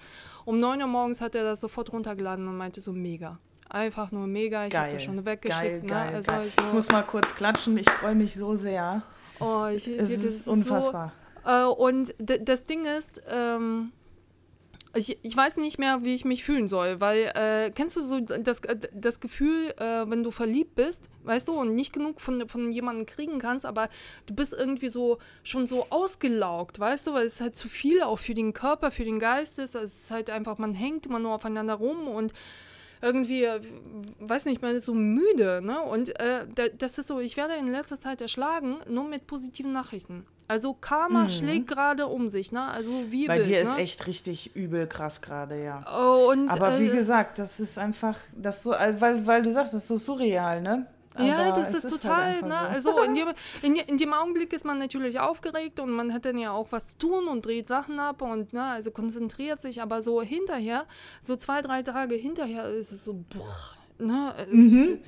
um 9 Uhr morgens hat er das sofort runtergeladen und meinte so, mega. Einfach nur mega. Ich habe das schon weggeschickt. Geil, ne? geil, also, geil. Also, ich muss mal kurz klatschen, ich freue mich so sehr. Oh, ich, es das ist unfassbar. So, äh, und das Ding ist, ähm, ich, ich weiß nicht mehr, wie ich mich fühlen soll, weil äh, kennst du so das, das Gefühl, äh, wenn du verliebt bist, weißt du, und nicht genug von, von jemandem kriegen kannst, aber du bist irgendwie so schon so ausgelaugt, weißt du, weil es halt zu viel auch für den Körper, für den Geist ist. Also es ist halt einfach, man hängt immer nur aufeinander rum und irgendwie, äh, weiß nicht, man ist so müde, ne? Und äh, das ist so, ich werde in letzter Zeit erschlagen, nur mit positiven Nachrichten. Also Karma mhm. schlägt gerade um sich, ne? Also wie Bei dir ne? ist echt richtig übel krass gerade, ja. Oh, und, Aber wie äh, gesagt, das ist einfach, das so, äh, weil, weil du sagst, das ist so surreal, ne? Aber ja, das ist, ist total, halt ne? so. Also in dem, in, in dem Augenblick ist man natürlich aufgeregt und man hat dann ja auch was zu tun und dreht Sachen ab und ne, also konzentriert sich, aber so hinterher, so zwei, drei Tage hinterher ist es so, boah, ne? Mhm.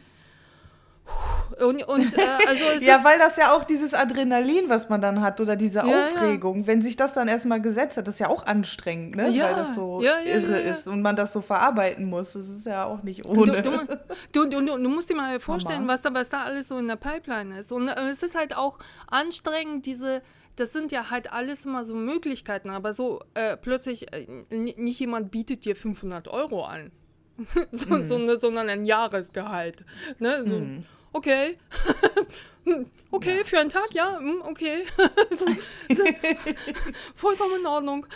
Und, und äh, also ja, weil das ja auch dieses Adrenalin, was man dann hat, oder diese Ja, Aufregung, wenn sich das dann erstmal gesetzt hat, das ist ja auch anstrengend, ne? Ja, weil das so ja, ja, irre ja, ja. ist und man das so verarbeiten muss. Das ist ja auch nicht ohne. du, du, du, du musst dir mal vorstellen, was da, was da alles so in der Pipeline ist. Und äh, es ist halt auch anstrengend, diese, das sind ja halt alles immer so Möglichkeiten, aber so äh, plötzlich, äh, nicht jemand bietet dir 500 Euro an, so, so ne, sondern ein Jahresgehalt. Ne? So, Okay. Hm, okay, für einen Tag, ja, hm, okay. so, so, vollkommen in Ordnung.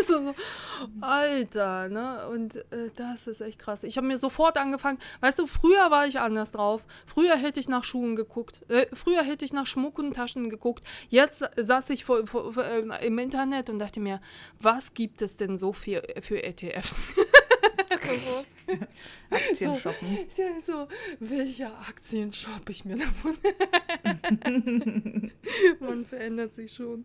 so, Alter, ne? Und äh, das ist echt krass. Ich habe mir sofort angefangen, weißt du, früher war ich anders drauf. Früher hätte ich nach Schuhen geguckt. Äh, früher hätte ich nach Schmuck und Taschen geguckt. Jetzt saß ich vor, vor, vor, äh, im Internet und dachte mir, was gibt es denn so für, für ETFs? so, so. Aktien So. shoppen. Ja, so, welche Aktien shoppe ich mir davon? Man verändert sich schon.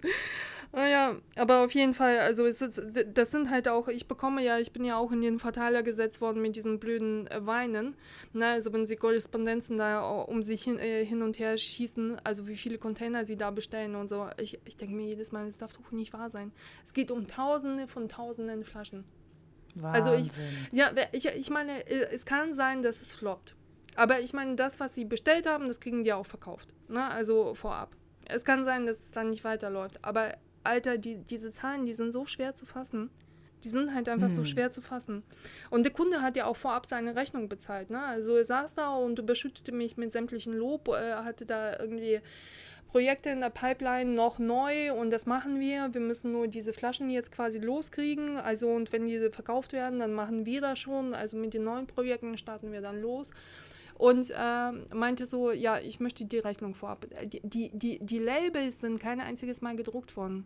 Naja, aber auf jeden Fall, also es ist, das sind halt auch, ich bekomme ja, ich bin ja auch in den Verteiler gesetzt worden mit diesen blöden äh, Weinen. Na, also wenn sie Korrespondenzen da äh, um sich hin, äh, hin und her schießen, also wie viele Container sie da bestellen und so. Ich, ich denke mir jedes Mal, das darf doch nicht wahr sein. Es geht um Tausende von Tausenden Flaschen. Also ich- Wahnsinn. Ja, ich, ich meine, äh, es kann sein, dass es floppt. Aber ich meine, das, was sie bestellt haben, das kriegen die auch verkauft. Ne? Also vorab. Es kann sein, dass es dann nicht weiterläuft. Aber Alter, die, diese Zahlen, die sind so schwer zu fassen. Die sind halt einfach so schwer zu fassen. Und der Kunde hat ja auch vorab seine Rechnung bezahlt. Ne? Also er saß da und überschüttete mich mit sämtlichen Lob. Er hatte da irgendwie Projekte in der Pipeline noch neu und das machen wir. Wir müssen nur diese Flaschen jetzt quasi loskriegen. Also und wenn diese verkauft werden, dann machen wir das schon. Also mit den neuen Projekten starten wir dann los. Und ähm, meinte so, ja, ich möchte die Rechnung vorab. Die, die, die, die Labels sind kein einziges Mal gedruckt worden.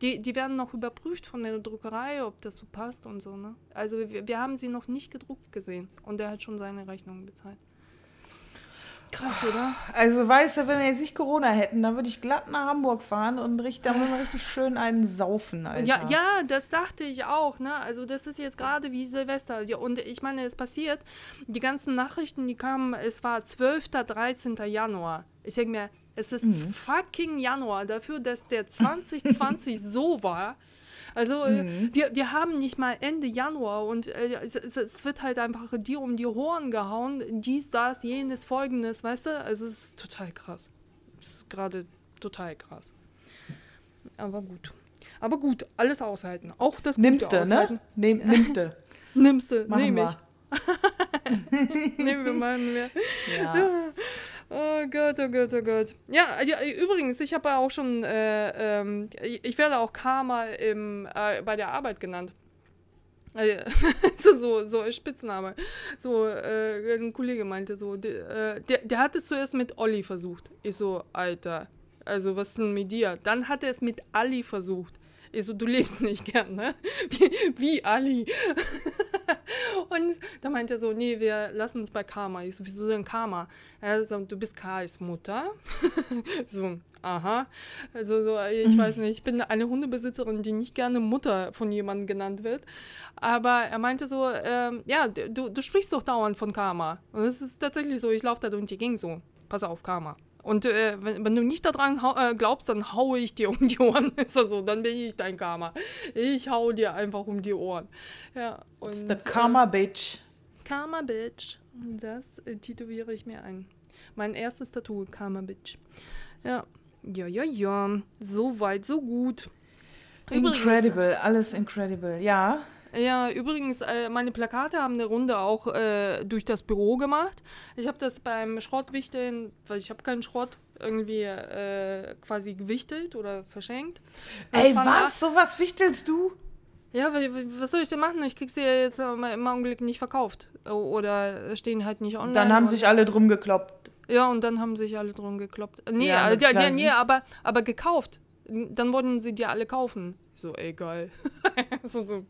Die, die werden noch überprüft von der Druckerei, ob das so passt und so. Ne? Also wir, wir haben sie noch nicht gedruckt gesehen. Und er hat schon seine Rechnung bezahlt. Krass, oder? Also weißt du, wenn wir jetzt nicht Corona hätten, dann würde ich glatt nach Hamburg fahren und richtig, da würden wir richtig schön einen saufen, Alter. Ja, ja, das dachte ich auch. Ne? Also das ist jetzt gerade wie Silvester. Ja, und ich meine, es passiert, die ganzen Nachrichten, die kamen, es war 12., 13. Januar. Ich denke mir, es ist fucking Januar dafür, dass der 2020 so war. Also äh, wir, wir haben nicht mal Ende Januar und äh, es, es, wird halt einfach dir um die Ohren gehauen, dies, das, jenes, folgendes, weißt du? Also es ist total krass. Es ist gerade total krass. Aber gut. Aber gut, alles aushalten. Auch das Gute Nimmst du, ne? Nehm, nimmst du. Nimmst du, Machen nehm ich. Nehmen wir mal mehr. Ja. Oh Gott, oh Gott, oh Gott. Ja, ja übrigens, ich habe ja auch schon, äh, ähm, ich werde auch Karma im, äh, bei der Arbeit genannt. Äh, so, so, so Spitzname. So, äh, ein Kollege meinte so, der, äh, der, der hat es zuerst mit Olli versucht. Ich so, Alter, also was denn mit dir? Dann hat er es mit Ali versucht. Ich so, du lebst nicht gern, ne? Wie, wie Ali. Und da meinte er so, nee, wir lassen es bei Karma. Ich so, wieso denn Karma? Er so, du bist Karls Mutter. so, aha. Also so, ich weiß nicht, ich bin eine Hundebesitzerin, die nicht gerne Mutter von jemandem genannt wird. Aber er meinte so, ähm, ja, du, du sprichst doch dauernd von Karma. Und es ist tatsächlich so, ich laufe da durch die Gegend so. Pass auf, Karma. Und äh, wenn, wenn du nicht daran äh, glaubst, dann haue ich dir um die Ohren. Ist das so, dann bin ich dein Karma. Ich hau dir einfach um die Ohren. Ja, und, The Karma Bitch. Äh, Karma Bitch. Das äh, tätowiere ich mir ein. Mein erstes Tattoo, Karma Bitch. Ja, ja, ja, ja. So weit, so gut. Übrigens- Incredible, alles incredible. Ja. Ja, übrigens, äh, meine Plakate haben eine Runde auch äh, durch das Büro gemacht. Ich habe das beim Schrottwichteln, weil ich habe keinen Schrott, irgendwie äh, quasi gewichtelt oder verschenkt. Das Ey, was? Sowas wichtelst du? Ja, was soll ich denn machen? Ich krieg sie ja jetzt im Augenblick nicht verkauft. Oder stehen halt nicht online. Dann haben sich alle drum gekloppt. Ja, und dann haben sich alle drum gekloppt. Nee, ja, ja, ja, nee aber, aber gekauft. Dann wollten sie dir alle kaufen. So, ey, geil. so, so,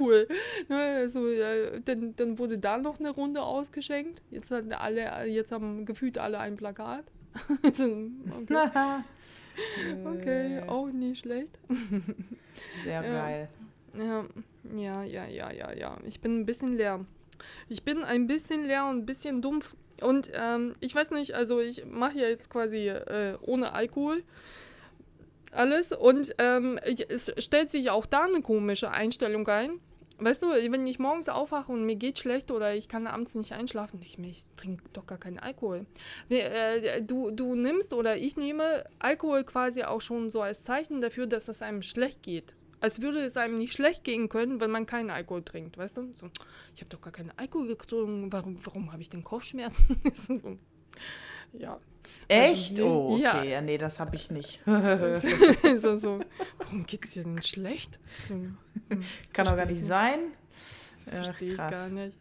cool. Ne, also, ja, dann, dann wurde da noch eine Runde ausgeschenkt. Jetzt, hatten alle, jetzt haben gefühlt alle ein Plakat. okay. okay, auch nicht schlecht. Sehr geil. Ja, ja, ja, ja, ja, ja. Ich bin ein bisschen leer. Ich bin ein bisschen leer und ein bisschen dumpf. Und ähm, ich weiß nicht, also ich mache ja jetzt quasi äh, ohne Alkohol alles. Und ähm, es stellt sich auch da eine komische Einstellung ein. Weißt du, wenn ich morgens aufwache und mir geht schlecht oder ich kann abends nicht einschlafen, ich, ich trinke doch gar keinen Alkohol. Äh, du, du nimmst oder ich nehme Alkohol quasi auch schon so als Zeichen dafür, dass es einem schlecht geht als würde es einem nicht schlecht gehen können, wenn man keinen Alkohol trinkt, weißt du? So, ich habe doch gar keinen Alkohol getrunken, warum, warum habe ich denn Kopfschmerzen? ja. Echt? Also, oh, okay. Ja. nee, das habe ich nicht. so, so, warum geht es dir denn schlecht? So, hm, Kann doch gar nicht sein. Das verstehe ich gar nicht.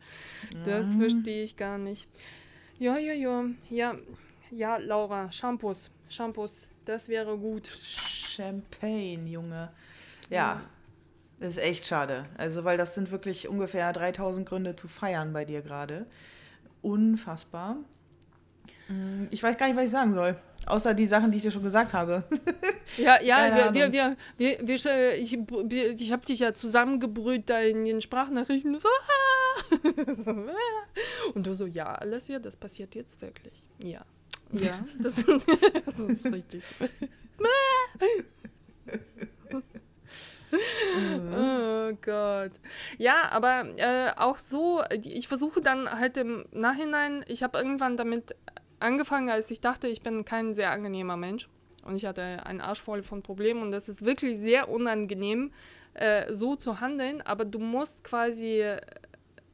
Das ja. verstehe ich gar nicht. Ja, ja, ja. Ja, ja Laura, Shampoos. Shampoos, das wäre gut. Champagne, Junge. Ja, das ist echt schade. Also, weil das sind wirklich ungefähr 3000 Gründe zu feiern bei dir gerade. Unfassbar. Mm, ich weiß gar nicht, was ich sagen soll. Außer die Sachen, die ich dir schon gesagt habe. Ja, ja, wir, wir, wir, wir, wir, ich, ich habe dich ja zusammengebrüht da in den Sprachnachrichten. Und du so, ja, alles ja, das passiert jetzt wirklich. Ja. Ja, das, das ist richtig. Mhm. Oh Gott. Ja, aber äh, auch so, ich versuche dann halt im Nachhinein, ich habe irgendwann damit angefangen, als ich dachte, ich bin kein sehr angenehmer Mensch. Und ich hatte einen Arsch voll von Problemen. Und das ist wirklich sehr unangenehm, äh, so zu handeln, aber du musst quasi,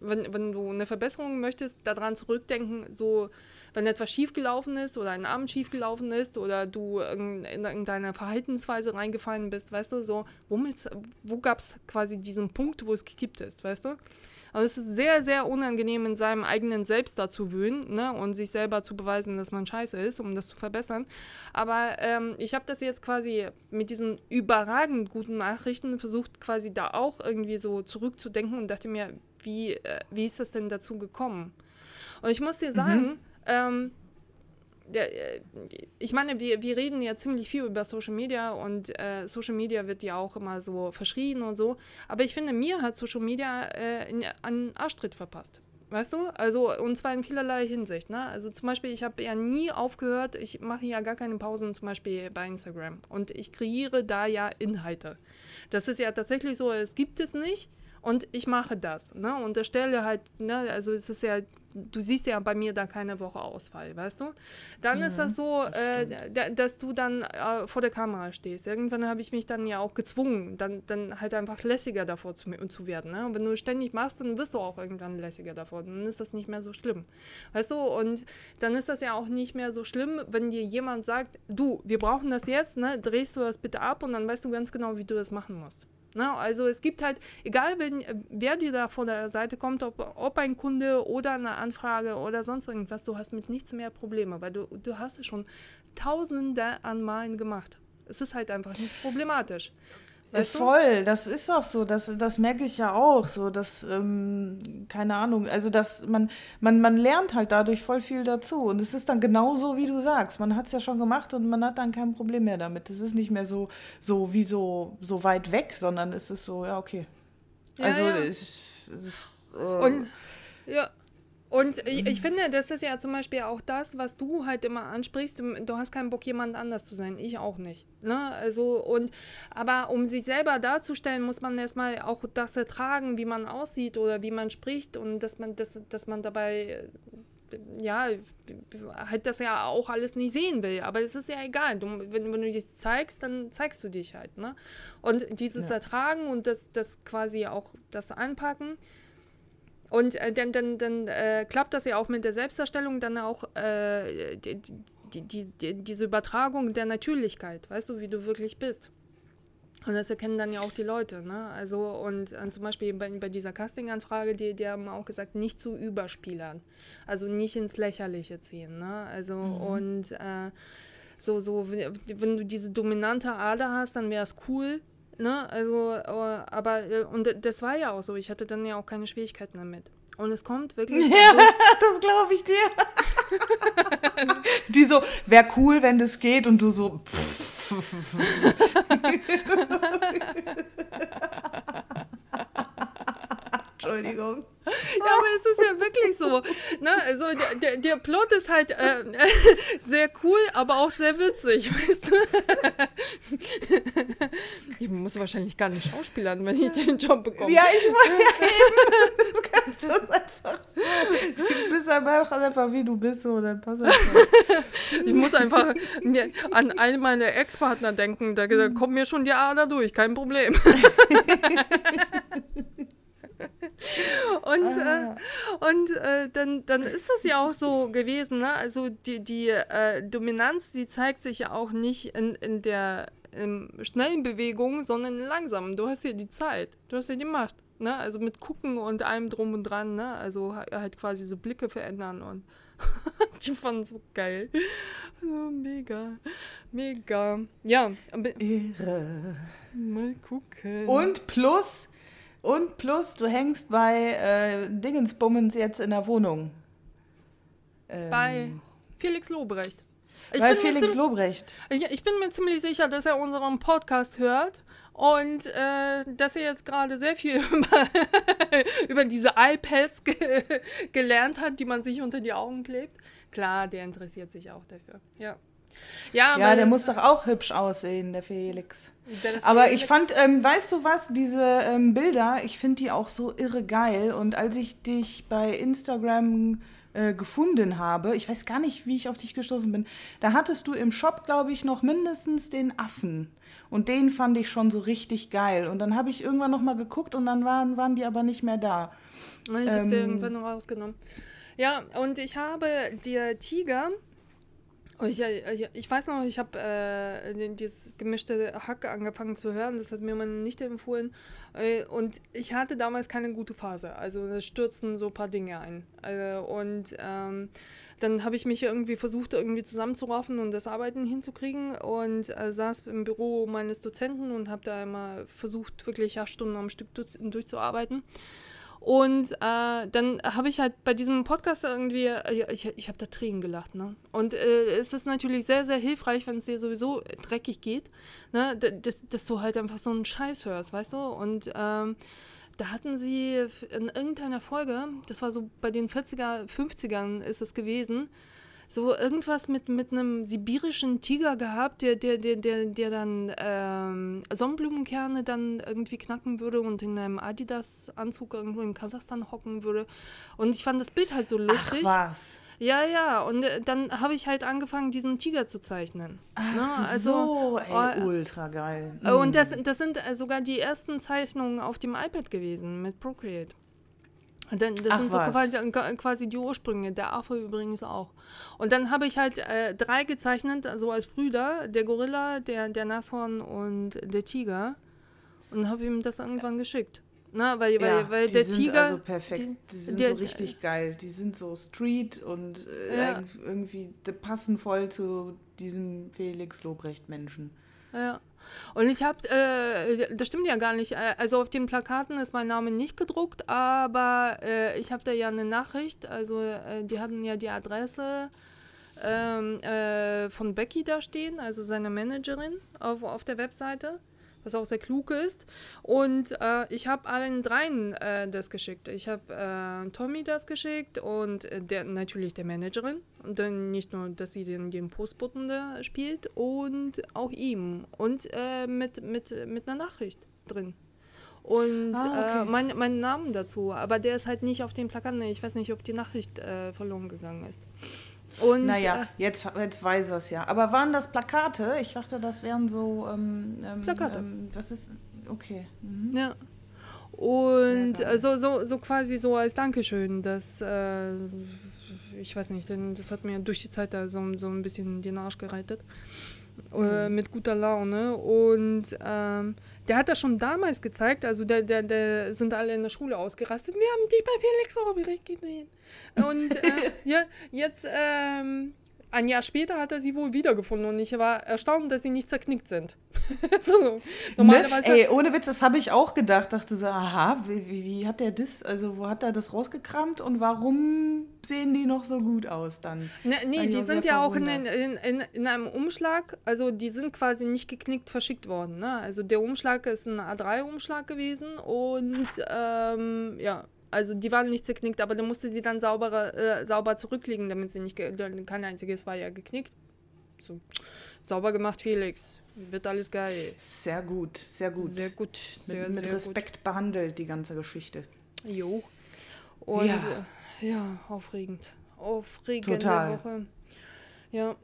wenn, wenn du eine Verbesserung möchtest, daran zurückdenken, so wenn etwas schiefgelaufen ist oder ein Abend schiefgelaufen ist oder du in, in deine Verhaltensweise reingefallen bist, weißt du, so, womit, wo gab es quasi diesen Punkt, wo es gekippt ist, weißt du? Also es ist sehr, sehr unangenehm, in seinem eigenen Selbst dazu wühlen ne? und sich selber zu beweisen, dass man scheiße ist, um das zu verbessern. Aber ähm, ich habe das jetzt quasi mit diesen überragend guten Nachrichten versucht, quasi da auch irgendwie so zurückzudenken und dachte mir, wie, äh, wie ist das denn dazu gekommen? Und ich muss dir mhm. sagen, mhm. Ähm, äh, ich meine, wir, wir reden ja ziemlich viel über Social Media und äh, Social Media wird ja auch immer so verschrien und so. Aber ich finde, mir hat Social Media äh, einen Arschtritt verpasst. Weißt du? Also, und zwar in vielerlei Hinsicht. Ne? Also zum Beispiel, ich habe ja nie aufgehört, ich mache ja gar keine Pausen, zum Beispiel bei Instagram. Und ich kreiere da ja Inhalte. Das ist ja tatsächlich so, es gibt es nicht. Und ich mache das, ne? Und der Stelle halt, ne, also es ist ja, du siehst ja bei mir da keine Woche Ausfall, weißt du? Dann mhm, ist das so, das äh, dass du dann äh, vor der Kamera stehst. Irgendwann habe ich mich dann ja auch gezwungen, dann, dann halt einfach lässiger davor zu, zu werden. Ne? Und wenn du ständig machst, dann wirst du auch irgendwann lässiger davor. Dann ist das nicht mehr so schlimm. Weißt du? Und dann ist das ja auch nicht mehr so schlimm, wenn dir jemand sagt, du, wir brauchen das jetzt, ne? drehst du das bitte ab und dann weißt du ganz genau, wie du das machen musst. Ne? Also es gibt halt, egal wenn, wer dir da von der Seite kommt, ob, ob ein Kunde oder eine Anfrage oder sonst irgendwas, du hast mit nichts mehr Probleme, weil du, du hast es schon tausende an Malen gemacht. Es ist halt einfach nicht problematisch. Weißt Voll, du? das ist auch so, das, das merke ich ja auch, so, dass, ähm, keine Ahnung, also dass man, man, man lernt halt dadurch voll viel dazu und es ist dann genauso, wie du sagst, man hat es ja schon gemacht und man hat dann kein Problem mehr damit. Es ist nicht mehr so, so wie so, so weit weg, sondern es ist so, ja, okay. Ja, also, ja. Ich, äh, und, ja, und ich, ich, finde, das ist ja zum Beispiel auch das, was du halt immer ansprichst. Du hast keinen Bock, jemand anders zu sein. Ich auch nicht. Ne? Also, und, aber um sich selber darzustellen, muss man erstmal auch das ertragen, wie man aussieht oder wie man spricht und dass man, dass, dass man dabei ja, halt das ja auch alles nicht sehen will. Aber es ist ja egal. Du, wenn, wenn du dich zeigst, dann zeigst du dich halt. Ne? Und dieses ja. Ertragen und das, das quasi auch das Anpacken, und äh, dann, dann, dann äh, klappt das ja auch mit der Selbstdarstellung, dann auch äh, die, die, die, diese Übertragung der Natürlichkeit, weißt du, wie du wirklich bist. Und das erkennen dann ja auch die Leute, ne? Also, und äh, zum Beispiel bei, bei dieser Casting-Anfrage, die, die haben auch gesagt, nicht zu überspielern. Also nicht ins Lächerliche ziehen, ne? Also, mhm. und äh, so, so, wenn du diese dominante Ader hast, dann wäre es cool, ne? Also, äh, aber, äh, und das war ja auch so, ich hatte dann ja auch keine Schwierigkeiten damit. Und es kommt wirklich. Ja, also, das glaube ich dir. Die so, wäre cool, wenn das geht, und du so. Entschuldigung. Ja, aber es ist ja wirklich so. Ne? Also der, der, der Plot ist halt äh, sehr cool, aber auch sehr witzig, weißt du? Ich muss wahrscheinlich gar nicht schauspielern, wenn ich den Job bekomme. Ja, ich meine ja eben. Das kannst du einfach so. Du bist einfach, einfach wie du bist, so, dann passt das Ich muss einfach an einen meiner Ex-Partner denken, da, da kommt mir schon die Ader durch, kein Problem. und ah. äh, und äh, dann, dann ist das ja auch so gewesen. Ne? Also die, die äh, Dominanz, die zeigt sich ja auch nicht in, in der in schnellen Bewegung, sondern in langsamen. Du hast ja die Zeit, du hast ja die Macht. Ne? Also mit Gucken und allem drum und dran. Ne? Also halt quasi so Blicke verändern und die fanden so geil. So, mega, mega. Ja. Irre. Mal gucken. Und plus und plus, du hängst bei äh, Dingensbummens jetzt in der Wohnung. Ähm, bei Felix Lobrecht. Ich bei Felix Lobrecht. Ich, ich, bin mir ziemlich sicher, dass er unseren Podcast hört und äh, dass er jetzt gerade sehr viel über, über diese iPads ge gelernt hat, die man sich unter die Augen klebt. Klar, der interessiert sich auch dafür. Ja. Ja, ja der muss doch auch hübsch aussehen, der Felix. Aber ich fand, ähm, weißt du was, diese ähm, Bilder, ich finde die auch so irre geil. Und als ich dich bei Instagram äh, gefunden habe, ich weiß gar nicht, wie ich auf dich gestoßen bin, da hattest du im Shop, glaube ich, noch mindestens den Affen. Und den fand ich schon so richtig geil. Und dann habe ich irgendwann noch mal geguckt und dann waren, waren die aber nicht mehr da. Ich ähm, habe sie irgendwann rausgenommen. Ja, und ich habe dir Tiger ich, ich, ich, weiß noch, ich habe äh, dieses gemischte Hack angefangen zu hören. Das hat mir meine Nichte empfohlen. Äh, und ich hatte damals keine gute Phase. Also da stürzten so ein paar Dinge ein. Äh, und ähm, dann habe ich mich irgendwie versucht, irgendwie zusammenzuraufen und das Arbeiten hinzukriegen. Und äh, saß im Büro meines Dozenten und habe da immer versucht, wirklich acht Stunden am Stück durchzuarbeiten. Und äh, dann habe ich halt bei diesem Podcast irgendwie, äh, ich, ich habe da Tränen gelacht. Ne? Und äh, es ist natürlich sehr, sehr hilfreich, wenn es dir sowieso dreckig geht, ne? dass, dass du halt einfach so einen Scheiß hörst, weißt du? Und ähm, da hatten sie in irgendeiner Folge, das war so bei den 40er, 50ern ist es gewesen, so irgendwas mit, mit einem sibirischen Tiger gehabt, der, der, der, der, der dann ähm, Sonnenblumenkerne dann irgendwie knacken würde und in einem Adidas-Anzug irgendwo in Kasachstan hocken würde. Und ich fand das Bild halt so lustig. Ach was. Ja, ja, und äh, dann habe ich halt angefangen, diesen Tiger zu zeichnen. Ach ne? also, so, ey, oh, ultra geil. Mhm. Und das, das sind äh, sogar die ersten Zeichnungen auf dem iPad gewesen mit Procreate. Dann, das Ach, sind so quasi, quasi, die Ursprünge, der Affe übrigens auch. Und dann habe ich halt äh, drei gezeichnet, so als Brüder, der Gorilla, der, der Nashorn und der Tiger. Und habe ihm das irgendwann geschickt. Na, weil, weil, ja, weil der sind Tiger. Also perfekt. Die, die sind der, so richtig geil. Die sind so Street und äh, ja. irgendwie passen voll zu diesem Felix Lobrecht-Menschen. Ja. Und ich habe, äh, das stimmt ja gar nicht. Äh, also auf den Plakaten ist mein Name nicht gedruckt, aber äh, ich habe da ja eine Nachricht. Also äh, die hatten ja die Adresse ähm, äh, von Becky da stehen, also seiner Managerin auf, auf der Webseite was auch sehr klug ist. Und äh, ich habe allen dreien äh, das geschickt. Ich habe äh, Tommy das geschickt und äh, der, natürlich der Managerin. Und dann nicht nur, dass sie den, den Postboten da spielt und auch ihm. Und äh, mit, mit, mit einer Nachricht drin. Und ah, okay. äh, mein, meinen Namen dazu. Aber der ist halt nicht auf dem Plakat. Ich weiß nicht, ob die Nachricht verloren gegangen ist. Und, naja, äh, jetzt, jetzt weiß er es ja. Aber waren das Plakate? Ich dachte, das wären so. Ähm, ähm, Plakate. Ähm, das ist. Okay. Mhm. Ja. Und so, so, so quasi so als Dankeschön, dass. Äh, ich weiß nicht, denn das hat mir durch die Zeit da so, so ein bisschen den Arsch gereitet. Äh, mit guter Laune. Und ähm, der hat das schon damals gezeigt, also der, der, der sind alle in der Schule ausgerastet. Wir haben dich bei Felix Lobrecht gesehen. Und äh, ja, jetzt ähm, ein Jahr später hat er sie wohl wiedergefunden und ich war erstaunt, dass sie nicht zerknickt sind. so, so. Normalerweise. Ne? Ey, ohne Witz, das habe ich auch gedacht. Dachte so, aha, wie, wie, wie, hat der das, also wo hat er das rausgekramt und warum sehen die noch so gut aus dann? Ne, nee, die sind ja auch in, in, in, in, einem Umschlag, also die sind quasi nicht geknickt verschickt worden. Ne? Also der Umschlag ist ein A3-Umschlag gewesen und ähm, ja, also die waren nicht zerknickt, aber dann musste sie dann sauber, äh, sauber zurücklegen, damit sie nicht, kein einziges war ja geknickt. So, sauber gemacht, Felix. Wird alles geil. Sehr gut, sehr gut. Sehr gut. Sehr, mit, mit sehr Respekt gut. behandelt, die ganze Geschichte. Jo. Und ja, äh, ja aufregend. Aufregende Total. Woche. Ja.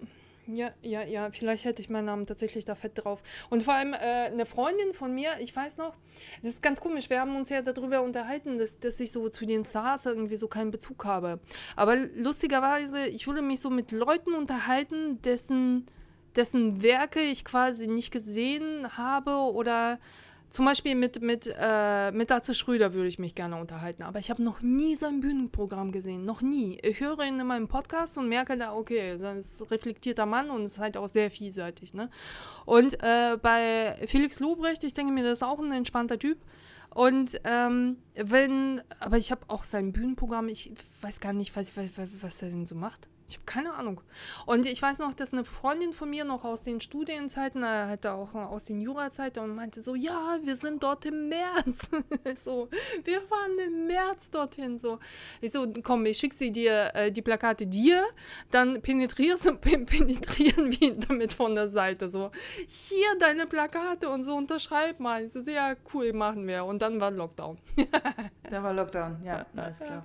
Ja, ja, ja, vielleicht hätte ich meinen Namen tatsächlich da fett drauf. Und vor allem äh, eine Freundin von mir, ich weiß noch, das ist ganz komisch, wir haben uns ja darüber unterhalten, dass, dass ich so zu den Stars irgendwie so keinen Bezug habe. Aber lustigerweise, ich würde mich so mit Leuten unterhalten, dessen, dessen Werke ich quasi nicht gesehen habe oder zum Beispiel mit, mit, äh, mit Atze Schröder würde ich mich gerne unterhalten, aber ich habe noch nie sein Bühnenprogramm gesehen. Noch nie. Ich höre ihn in meinem Podcast und merke da, okay, das ist reflektierter Mann und ist halt auch sehr vielseitig. Ne? Und äh, bei Felix Lobrecht, ich denke mir, das ist auch ein entspannter Typ. Und ähm, wenn, aber ich habe auch sein Bühnenprogramm, ich weiß gar nicht, was, was, was er denn so macht. Ich habe keine Ahnung. Und ich weiß noch, dass eine Freundin von mir noch aus den Studienzeiten, äh, halt auch aus den Jurazeiten und meinte so, ja, wir sind dort im März. so, wir fahren im März dorthin. So, ich so, komm, ich schicke sie dir, äh, die Plakate dir, dann penetrierst und penetrieren wir damit von der Seite. So, hier deine Plakate und so unterschreib mal. Ich so, ja, cool, machen wir. Und dann war Lockdown. dann war Lockdown, ja, alles klar.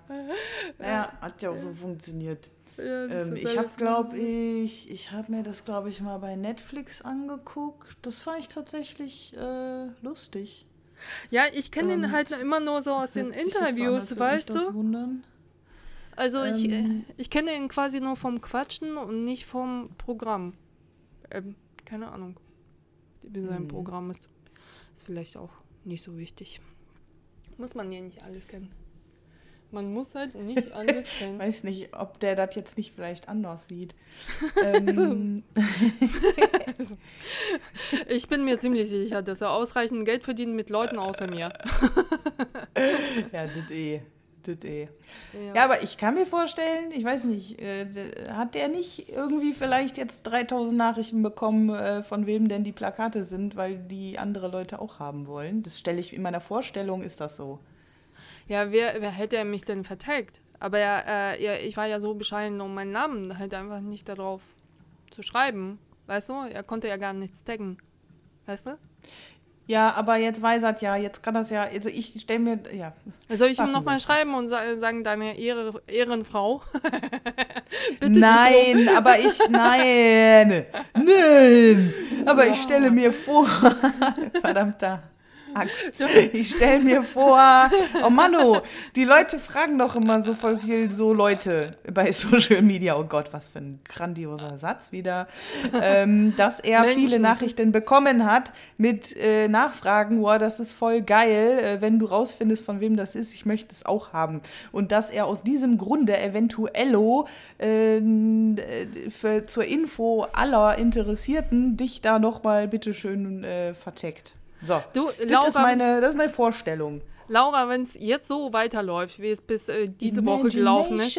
Naja, hat ja auch so funktioniert. Ja, ähm, ich habe, glaube ich, ich habe mir das, glaube ich, mal bei Netflix angeguckt. Das fand ich tatsächlich äh, lustig. Ja, ich kenne ihn halt immer nur so aus den Interviews, weißt du? Also ähm, ich, äh, ich kenne ihn quasi nur vom Quatschen und nicht vom Programm. Ähm, keine Ahnung, wie sein hm. Programm ist. Ist vielleicht auch nicht so wichtig. Muss man ja nicht alles kennen. Man muss halt nicht alles kennen. Weiß nicht, ob der das jetzt nicht vielleicht anders sieht. ähm. also, ich bin mir ziemlich sicher, dass er ausreichend Geld verdient mit Leuten außer mir. ja, das eh. Das eh. Ja. ja. aber ich kann mir vorstellen, ich weiß nicht, äh, hat der nicht irgendwie vielleicht jetzt 3000 Nachrichten bekommen, äh, von wem denn die Plakate sind, weil die andere Leute auch haben wollen? Das stelle ich in meiner Vorstellung, ist das so ja, wer, wer hätte er mich denn vertagt? Aber äh, ja, ich war ja so bescheiden, um meinen Namen halt einfach nicht darauf zu schreiben. Weißt du? Er konnte ja gar nichts taggen. Weißt du? Ja, aber jetzt weiß er ja, jetzt kann das ja, also ich stelle mir, ja. Soll ich ihm nochmal schreiben und sagen, deine Ehre, Ehrenfrau? Bitte nein, aber ich, nein, nein, aber ja. ich stelle mir vor, verdammter Angst. Ich stelle mir vor, oh Mano, die Leute fragen doch immer so voll viel so Leute bei Social Media. Oh Gott, was für ein grandioser Satz wieder. Ähm, dass er Menschen. viele Nachrichten bekommen hat mit äh, Nachfragen, wow, das ist voll geil, äh, wenn du rausfindest, von wem das ist, ich möchte es auch haben. Und dass er aus diesem Grunde eventuello äh, für, zur Info aller Interessierten dich da nochmal bitteschön äh, vercheckt. So, du, das, Laura, ist meine, das ist meine Vorstellung. Laura, wenn es jetzt so weiterläuft, wie es bis äh, diese Woche gelaufen ist,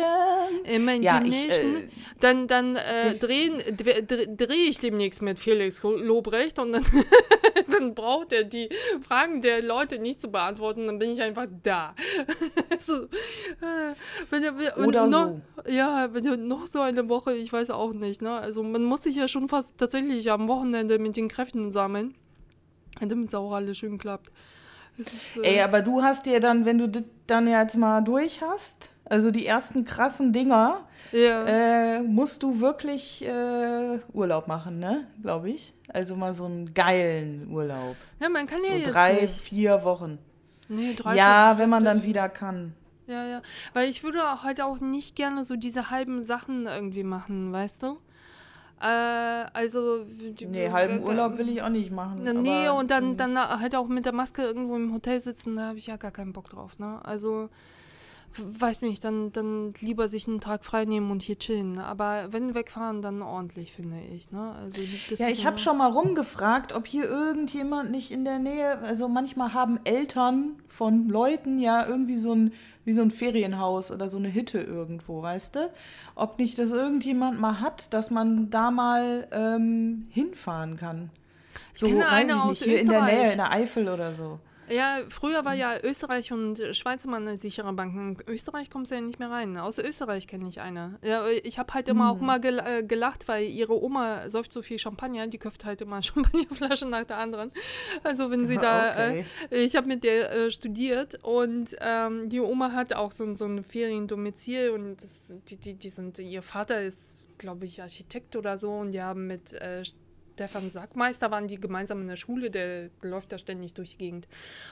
Imagination, ja, ich, äh, dann, dann äh, drehe ich demnächst mit Felix Lobrecht und dann, dann braucht er die Fragen der Leute nicht zu beantworten, dann bin ich einfach da. so, äh, wenn, wenn, Oder noch, so. Ja, wenn du noch so eine Woche, ich weiß auch nicht, ne? Also man muss sich ja schon fast tatsächlich am Wochenende mit den Kräften sammeln. Damit es auch alles schön klappt. Ist, äh Ey, aber du hast dir dann, wenn du das dann jetzt mal durch hast, also die ersten krassen Dinger, ja. äh, musst du wirklich äh, Urlaub machen, ne? Glaube ich. Also mal so einen geilen Urlaub. Ja, man kann ja so jetzt drei, nicht. vier Wochen. Nee, drei, ja, vier, wenn man dann wieder kann. Ja, ja. Weil ich würde auch halt auch nicht gerne so diese halben Sachen irgendwie machen, weißt du? Äh, also. Nee, halben Urlaub will ich auch nicht machen. Nee, aber, und dann, mh. dann halt auch mit der Maske irgendwo im Hotel sitzen, da habe ich ja gar keinen Bock drauf, ne? Also, weiß nicht, dann, dann lieber sich einen Tag frei nehmen und hier chillen. Aber wenn wegfahren, dann ordentlich, finde ich, ne? Also, Ja, ich habe schon mal rumgefragt, ob hier irgendjemand nicht in der Nähe, also manchmal haben Eltern von Leuten ja irgendwie so ein, wie so ein Ferienhaus oder so eine Hütte irgendwo, weißt du? Ob nicht das irgendjemand mal hat, dass man da mal ähm, hinfahren kann. Ich So, kenne eine aus nicht, hier in der Nähe, Österreich. in der Eifel oder so. Ja, früher war ja Österreich und Schweiz immer eine sichere Banken. In Österreich kommst du ja nicht mehr rein. Aus Österreich kenne ich eine. Ja, ich habe halt immer auch mal gel äh, gelacht, weil ihre Oma säuft so viel Champagner, die köpft halt immer Champagnerflaschen nach der anderen. Also wenn sie da, Okay. äh, ich habe mit der äh, studiert und ähm, die Oma hat auch so, ein- so ein Feriendomizil und das, die, die, die sind, ihr Vater ist, glaube ich, Architekt oder so und die haben mit äh, Stefan Sackmeister waren die gemeinsam in der Schule, der läuft da ständig durch die Gegend.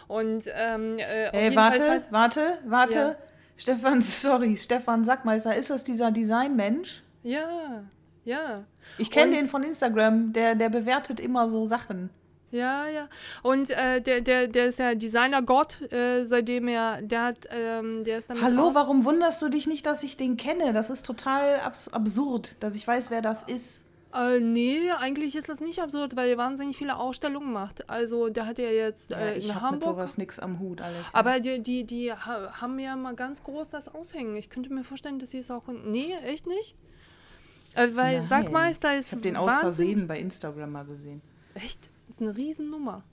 Und ähm, äh, Ey, warte, halt, warte, warte. Ja. Stefan, sorry, Stefan Sackmeister, ist das dieser Designmensch? ja, ja. Ich kenne den von Instagram, der, der bewertet immer so Sachen. Ja, ja. Und äh, der, der, der ist ja Designer-Gott, äh, seitdem er, der hat, ähm, der ist damit Hallo, warum wunderst du dich nicht, dass ich den kenne? Das ist total abs absurd, dass ich weiß, wer das ist. Äh, nee, eigentlich ist das nicht absurd, weil er wahnsinnig viele Ausstellungen macht. Also, der hat ja jetzt Ja, äh, ich in habe mit Hamburg. sowas nix am Hut alles. Aber die, die, die ha- haben ja mal ganz groß das aushängen. Ich könnte mir vorstellen, dass sie es auch. Nee, echt nicht? Äh, weil Nein. Sackmeister ist. ich habe den aus Wahnsinn- Versehen bei Instagram mal gesehen. Echt? Das ist eine Riesennummer.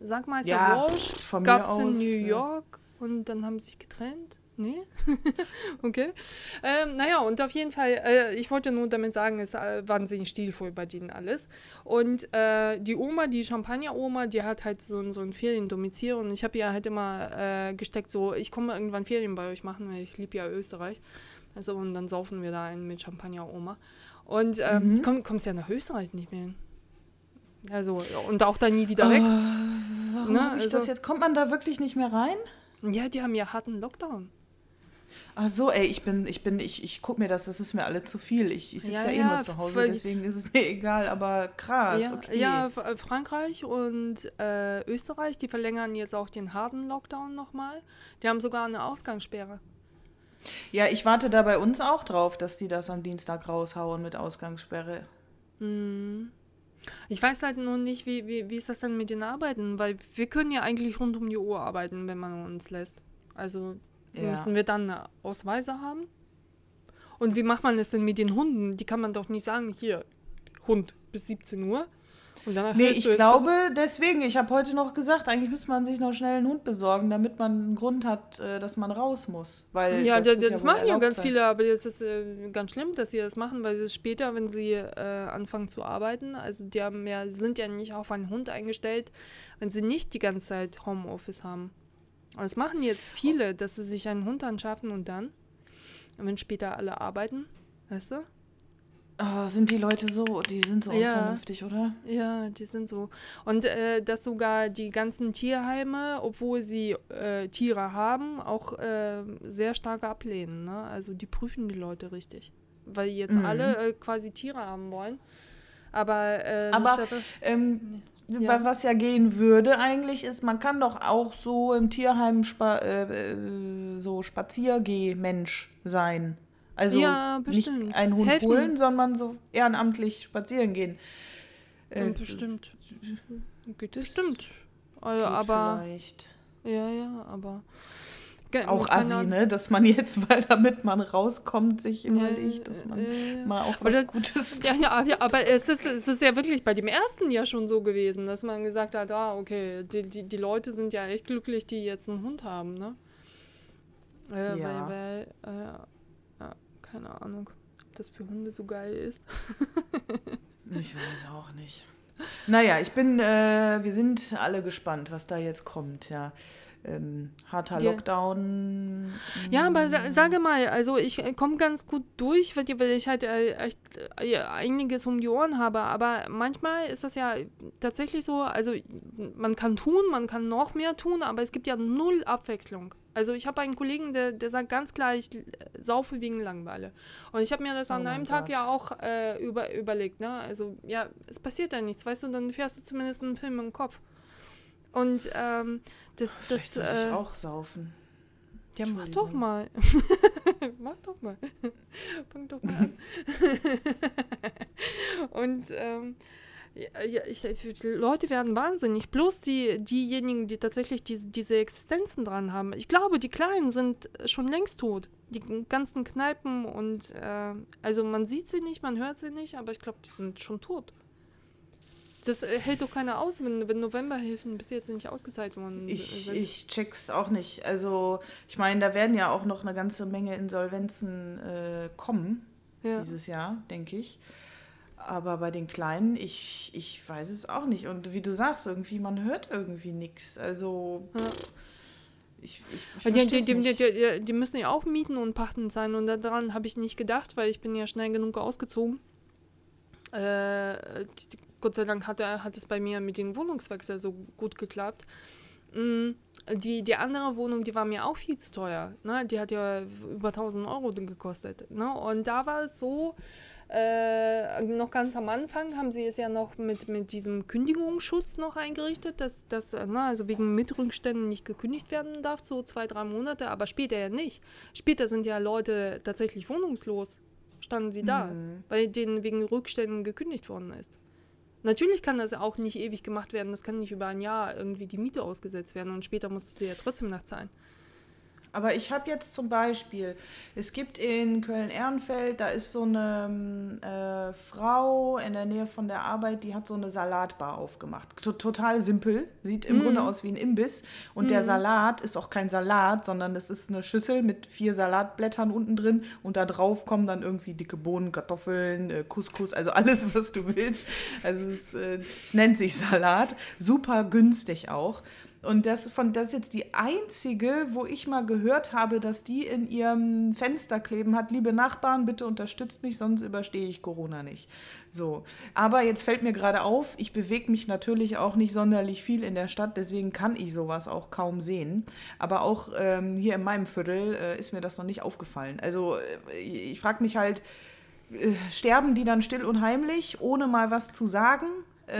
Sackmeister Ja, Walsh gab es in New ja. York und dann haben sie sich getrennt. Nee? okay. Ähm, naja, und auf jeden Fall, äh, ich wollte nur damit sagen, es äh, wahnsinnig stilvoll bei denen alles. Und äh, die Oma, die Champagner-Oma, die hat halt so, ein- so ein Feriendomizil und ich habe ihr halt immer äh, gesteckt, so, ich komme irgendwann Ferien bei euch machen, weil ich liebe ja Österreich. Also, und dann saufen wir da einen mit Champagner-Oma. Und ähm, Mhm. komm, kommst ja nach Österreich nicht mehr hin. Also, und auch dann nie wieder weg. Warum Ne, ich also- das jetzt? Kommt man da wirklich nicht mehr rein? Ja, die haben ja harten Lockdown. Ach so, ey, ich bin, ich bin, ich, ich guck mir das, das ist mir alle zu viel. Ich, ich sitze Ja, ja, eh ja, nur zu Hause, deswegen ist es mir egal, aber krass, ja, okay. ja, äh, Frankreich und äh, Österreich, die verlängern jetzt auch den harten Lockdown nochmal. Die haben sogar eine Ausgangssperre. Ja, ich warte da bei uns auch drauf, dass die das am Dienstag raushauen mit Ausgangssperre. Hm. Ich weiß halt nur nicht, wie, wie, wie ist das denn mit den Arbeiten, weil wir können ja eigentlich rund um die Uhr arbeiten, wenn man uns lässt. Also Ja. müssen wir dann eine Ausweise haben? Und wie macht man es denn mit den Hunden? Die kann man doch nicht sagen, hier, Hund bis 17 Uhr. Und danach Nee, ich glaube, deswegen, ich habe heute noch gesagt, eigentlich müsste man sich noch schnell einen Hund besorgen, damit man einen Grund hat, äh, dass man raus muss. Weil Ja, das, das wohl machen ja ganz sein. viele, aber das ist äh, ganz schlimm, dass sie das machen, weil sie später, wenn sie äh, anfangen zu arbeiten, also die haben ja, sind ja nicht auf einen Hund eingestellt, wenn sie nicht die ganze Zeit Homeoffice haben. Und das machen jetzt viele, dass sie sich einen Hund anschaffen und dann, wenn später alle arbeiten, weißt du? Oh, sind die Leute so, die sind so Ja. unvernünftig, oder? Ja, die sind so. Und äh, dass sogar die ganzen Tierheime, obwohl sie äh, Tiere haben, auch äh, sehr stark ablehnen. Ne? Also die prüfen die Leute richtig. Weil jetzt Mhm. alle äh, quasi Tiere haben wollen. Aber, äh, Aber- Ähm, Ja. weil Was ja gehen würde eigentlich ist, man kann doch auch so im Tierheim spa äh, äh, so Spaziergeh-Mensch sein. Also Ja, bestimmt. nicht einen Hund Helfen. holen, sondern so ehrenamtlich spazieren gehen. Äh, Ja, bestimmt. Geht das bestimmt. Also, geht aber, vielleicht. ja, ja, aber. Ge- Auch assi, ne? Dass man jetzt, weil damit man rauskommt, sich überlegt, dass man ja, ja. mal auch was das- Gutes Ja, ja, ja, aber es ist, es ist ja wirklich bei dem ersten ja schon so gewesen, dass man gesagt hat, ah, okay, die, die, die Leute sind ja echt glücklich, die jetzt einen Hund haben, ne? Äh, Ja. Weil, weil äh, ja, keine Ahnung, ob das für Hunde so geil ist. Ich weiß auch nicht. Naja, ich bin, äh, wir sind alle gespannt, was da jetzt kommt, ja. Ähm, harter Ja. Lockdown. Ja, aber sa sage mal, also ich komme ganz gut durch, weil, weil ich halt äh, echt äh, einiges um die Ohren habe. Aber manchmal ist das ja tatsächlich so, also man kann tun, man kann noch mehr tun, aber es gibt ja null Abwechslung. Also ich habe einen Kollegen, der, der sagt ganz klar, ich saufe wegen Langeweile. Und ich habe mir das an Oh einem Tag Gott. ja auch äh, über, überlegt. Ne? Also ja, es passiert ja nichts, weißt du, dann fährst du zumindest einen Film im Kopf. Und ähm, das, das, sollte ich äh, auch saufen. ja, mach doch mal. mach doch mal. Fang doch mal an. Und ähm, ja, ich, ich, Leute werden wahnsinnig. Bloß die, diejenigen, die tatsächlich diese, diese Existenzen dran haben. Ich glaube, die Kleinen sind schon längst tot. Die ganzen Kneipen und äh, also man sieht sie nicht, man hört sie nicht, aber ich glaube, die sind schon tot. Das äh, hält doch keiner aus, wenn, wenn Novemberhilfen bis jetzt nicht ausgezahlt worden Ich, sind. ich check's auch nicht. Also, ich meine, da werden ja auch noch eine ganze Menge Insolvenzen äh, kommen ja. dieses Jahr, denke ich. Aber bei den Kleinen, ich, ich weiß es auch nicht. Und wie du sagst, irgendwie, man hört irgendwie nichts. Also, Ja. ich, ich, ich Die, die, die, die müssen ja auch mieten und pachten sein und daran habe ich nicht gedacht, weil ich bin ja schnell genug ausgezogen. Äh, die- Gott sei Dank hat, er- hat es bei mir mit dem Wohnungswechsel so gut geklappt. Mm, Die, die andere Wohnung, die war mir auch viel zu teuer. Ne? Die hat ja über 1000 Euro gekostet. Ne? Und da war es so, äh, noch ganz am Anfang haben sie es ja noch mit, mit diesem Kündigungsschutz noch eingerichtet, dass das, äh, ne, also wegen Mitrückständen nicht gekündigt werden darf, so zwei, drei Monate, aber später ja nicht. Später sind ja Leute tatsächlich wohnungslos, standen sie da, Mhm. weil denen wegen Rückständen gekündigt worden ist. Natürlich kann das auch nicht ewig gemacht werden, das kann nicht über ein Jahr irgendwie die Miete ausgesetzt werden und später musst du sie ja trotzdem nachzahlen. Aber ich habe jetzt zum Beispiel, es gibt in Köln-Ehrenfeld, da ist so eine ähm, äh, Frau in der Nähe von der Arbeit, die hat so eine Salatbar aufgemacht. T total simpel, sieht im Mhm. Grunde aus wie ein Imbiss. Und der Salat ist auch kein Salat, sondern es ist eine Schüssel mit vier Salatblättern unten drin und da drauf kommen dann irgendwie dicke Bohnen, Kartoffeln, äh, Couscous, also alles, was du willst. Also es, äh, es nennt sich Salat, super günstig auch. Und das, von, das ist jetzt die einzige, wo ich mal gehört habe, dass die in ihrem Fenster kleben hat, liebe Nachbarn, bitte unterstützt mich, sonst überstehe ich Corona nicht. So. Aber jetzt fällt mir gerade auf, ich bewege mich natürlich auch nicht sonderlich viel in der Stadt, deswegen kann ich sowas auch kaum sehen. Aber auch ähm, hier in meinem Viertel äh, ist mir das noch nicht aufgefallen. Also äh, ich frage mich halt, äh, sterben die dann still und heimlich, ohne mal was zu sagen?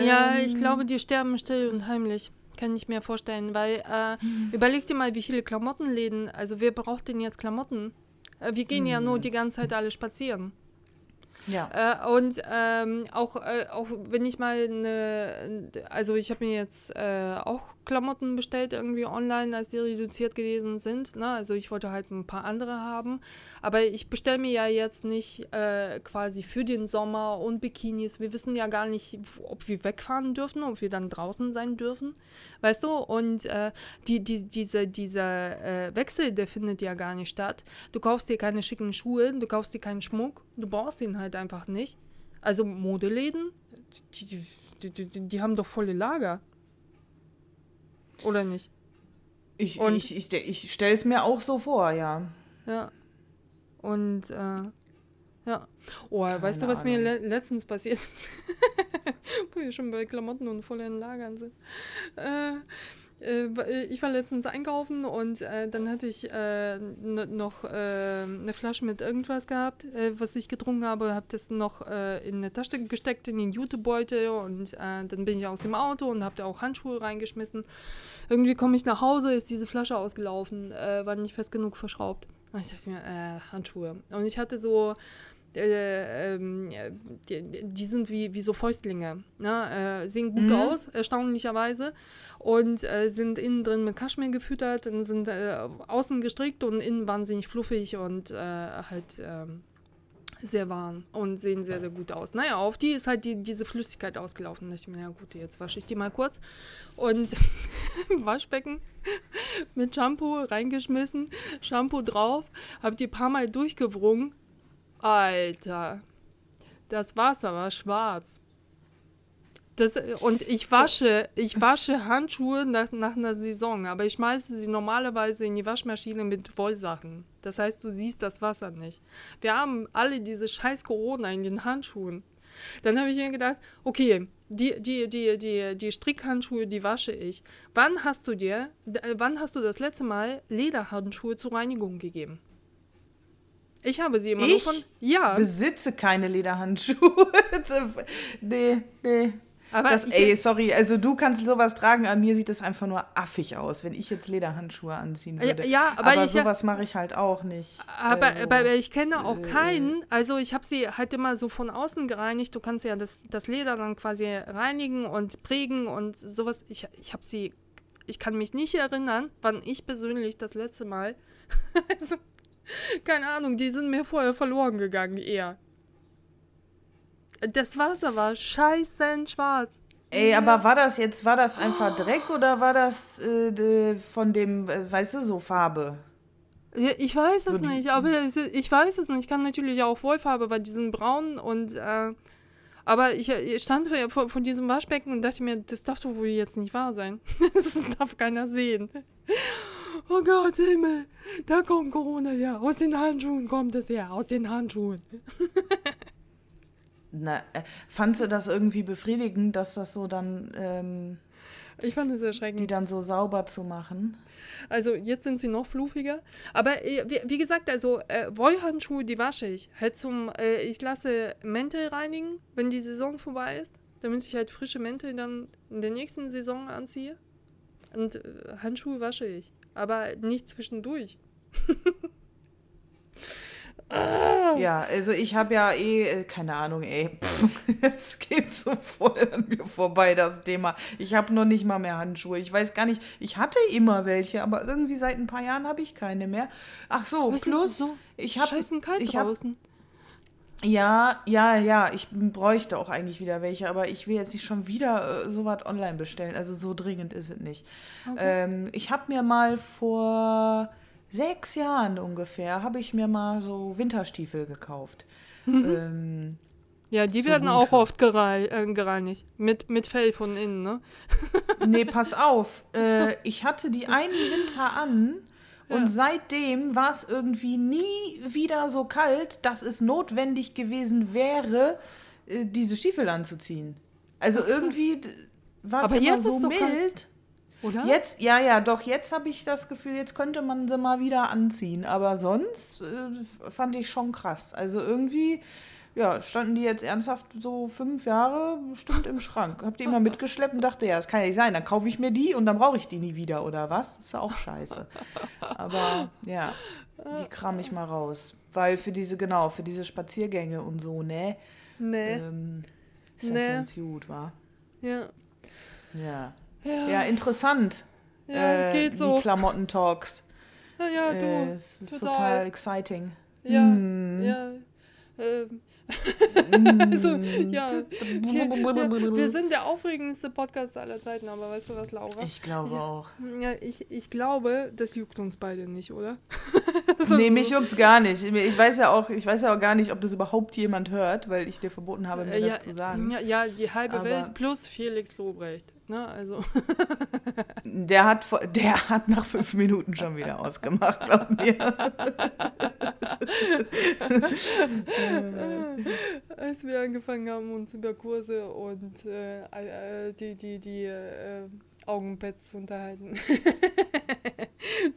Ja, Ähm, ich glaube, die sterben still und heimlich. Kann ich mir vorstellen, weil äh, überleg dir mal, wie viele Klamottenläden, also wer braucht denn jetzt Klamotten? Äh, wir gehen ja nur die ganze Zeit alle spazieren. Ja. Äh, und ähm, auch, äh, auch wenn ich mal eine, also ich habe mir jetzt äh, auch Klamotten bestellt irgendwie online, als die reduziert gewesen sind. Ne? Also ich wollte halt ein paar andere haben. Aber ich bestelle mir ja jetzt nicht äh, quasi für den Sommer und Bikinis. Wir wissen ja gar nicht, ob wir wegfahren dürfen, ob wir dann draußen sein dürfen. Weißt du? Und äh, die, die, diese, dieser äh, Wechsel, der findet ja gar nicht statt. Du kaufst dir keine schicken Schuhe, du kaufst dir keinen Schmuck, du brauchst ihn halt einfach nicht. Also Modeläden, die, die, die, die, haben doch volle Lager. Oder nicht? Ich, Und- ich, ich, ich stelle es mir auch so vor, ja. Ja. Und äh, ja. Oh, weißt du, Keine was mir Ahnung. le letztens passiert? Wo wir schon bei Klamotten und vollen Lagern sind. Äh, ich war letztens einkaufen und äh, dann hatte ich äh, noch äh, eine Flasche mit irgendwas gehabt, äh, was ich getrunken habe, habe das noch äh, in eine Tasche gesteckt, in den Jutebeutel und äh, dann bin ich aus dem Auto und habe da auch Handschuhe reingeschmissen. Irgendwie komme ich nach Hause, ist diese Flasche ausgelaufen, äh, war nicht fest genug verschraubt. Und ich dachte mir, äh, Handschuhe. Und ich hatte so, äh, ähm, die, die sind wie, wie so Fäustlinge. Ne? Äh, sehen gut Mhm. aus, erstaunlicherweise. Und äh, sind innen drin mit Kaschmir gefüttert und sind äh, außen gestrickt und innen wahnsinnig fluffig und halt ähm, sehr warm und sehen sehr, sehr gut aus. Naja, auf die ist halt die, diese Flüssigkeit ausgelaufen. Da dachte ich mir, ja gut, jetzt wasche ich die mal kurz. Und Waschbecken mit Shampoo reingeschmissen, Shampoo drauf, habe die paar Mal durchgewrungen. Alter, das Wasser war schwarz. Das, und ich wasche, ich wasche Handschuhe nach, nach einer Saison, aber ich schmeiße sie normalerweise in die Waschmaschine mit Wollsachen. Das heißt, du siehst das Wasser nicht. Wir haben alle diese scheiß Corona in den Handschuhen. Dann habe ich mir gedacht, okay, die, die, die, die, die Strickhandschuhe, die wasche ich. Wann hast du dir, wann hast du das letzte Mal Lederhandschuhe zur Reinigung gegeben? Ich habe sie immer nur Ich? von. Ja, Besitze keine Lederhandschuhe. nee, nee. aber Das, ey, sorry, also du kannst sowas tragen, an mir sieht das einfach nur affig aus, wenn ich jetzt Lederhandschuhe anziehen würde. ja, aber ich- sowas mache ich halt auch nicht. Aber, Also, aber ich kenne auch äh, keinen. Also ich habe sie halt immer so von außen gereinigt. Du kannst ja das, das Leder dann quasi reinigen und prägen und sowas. Ich, ich habe sie. Ich kann mich nicht erinnern, wann ich persönlich das letzte Mal. also, keine Ahnung, die sind mir vorher verloren gegangen, eher. Das Wasser war scheißen schwarz. Ey, aber war das jetzt, war das einfach Dreck oder war das äh, von dem, äh, weißt du, so Farbe? Ja, ich weiß es So nicht, aber ich weiß es nicht. Ich kann natürlich auch Wollfarbe bei diesen braun und äh, aber ich, ich stand vor, vor, vor diesem Waschbecken und dachte mir, das darf doch wohl jetzt nicht wahr sein. Das darf keiner sehen. Oh Gott, Himmel, da kommt Corona her. Aus den Handschuhen kommt es her, aus den Handschuhen. Na, äh, fandst du das irgendwie befriedigend, dass das so dann, ähm, Ich fand es die erschreckend. dann so sauber zu machen? Also jetzt sind sie noch fluffiger. Aber äh, wie, wie gesagt, also äh, Wollhandschuhe, die wasche ich. Halt zum, äh, ich lasse Mäntel reinigen, wenn die Saison vorbei ist, damit ich halt frische Mäntel dann in der nächsten Saison anziehe. Und äh, Handschuhe wasche ich. Aber nicht zwischendurch. ah, Ja, also ich habe ja eh, äh, keine Ahnung, ey, pff, es geht so voll an mir vorbei, das Thema. Ich habe noch nicht mal mehr Handschuhe. Ich weiß gar nicht, ich hatte immer welche, aber irgendwie seit ein paar Jahren habe ich keine mehr. Ach so, was ist plus, so ich habe, scheißen kalt ich hab- draußen. Ja, ja, ja, ich bräuchte auch eigentlich wieder welche, aber ich will jetzt nicht schon wieder äh, sowas online bestellen. Also so dringend ist es nicht. Okay. Ähm, ich habe mir mal vor sechs Jahren ungefähr, habe ich mir mal so Winterstiefel gekauft. Ähm, ja, die werden auch oft äh, gereinigt. Mit, mit Fell von innen, ne? nee, pass auf. Äh, ich hatte die einen Winter an und seitdem war es irgendwie nie wieder so kalt, dass es notwendig gewesen wäre, äh, diese Stiefel anzuziehen. Also irgendwie war es immer so kalt. mild. Oder? Jetzt, ja, ja, doch, jetzt habe ich das Gefühl, jetzt könnte man sie mal wieder anziehen. Aber sonst äh, fand ich schon krass. Also irgendwie, ja, standen die jetzt ernsthaft so fünf Jahre bestimmt im Schrank. Hab die immer mitgeschleppt und dachte, ja, das kann ja nicht sein. Dann kaufe ich mir die und dann brauche ich die nie wieder, oder was? Das ist ja auch scheiße. Aber ja, die kram ich mal raus. Weil für diese, genau, für diese Spaziergänge und so, ne? Nee. Ähm, ist Nee. ganz gut, wa? Ja. Ja. Ja, Ja, interessant. ja äh, geht Die so. Klamotten-Talks. Ja, ja, du. äh, es ist total, total. exciting. Ja, Mm. ja. Ähm. also, ja. Wir, ja. Wir sind der aufregendste Podcast aller Zeiten, aber weißt du was, Laura? Ich glaube Ja. auch. Ja, ich, ich glaube, das juckt uns beide nicht, oder? So- nee, mich juckt's gar nicht. Ich weiß ja auch, ich weiß ja auch gar nicht, ob das überhaupt jemand hört, weil ich dir verboten habe, mir Äh, ja, das zu sagen. Ja, ja, die halbe Aber- Welt plus Felix Lobrecht. Ne, also. Der hat vor- der hat nach fünf Minuten schon wieder ausgemacht, glaub mir. Als wir angefangen haben, uns über Kurse und äh, äh, die, die, die äh, Augenpads zu unterhalten.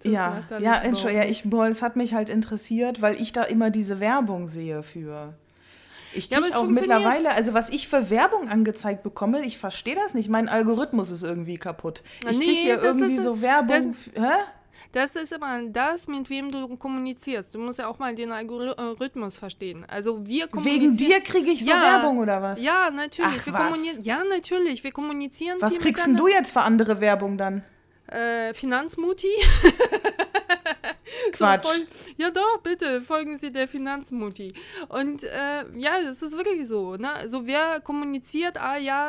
Ja, ja, Entschuldigung, ja, ich, boah, es hat mich halt interessiert, weil ich da immer diese Werbung sehe für. Ich Ja, kriege es auch mittlerweile, also was ich für Werbung angezeigt bekomme, ich verstehe das nicht. Mein Algorithmus ist irgendwie kaputt. Ich kriege nee, hier das irgendwie ist- so Werbung. f- Hä? Das ist immer das, mit wem du kommunizierst. Du musst ja auch mal den Algorithmus verstehen. Also wir Wegen kommunizieren. dir kriege ich so Ja. Werbung oder was? Ja, natürlich. Ach, wir was? kommunizieren. Ja, natürlich. Wir kommunizieren. Was kriegst denn du jetzt für andere Werbung dann? Äh, Finanzmutti. Quatsch. So, fol- ja doch, bitte, folgen Sie der Finanzmutti. Und äh, ja, das ist wirklich so. Ne? Also wer kommuniziert, ah ja,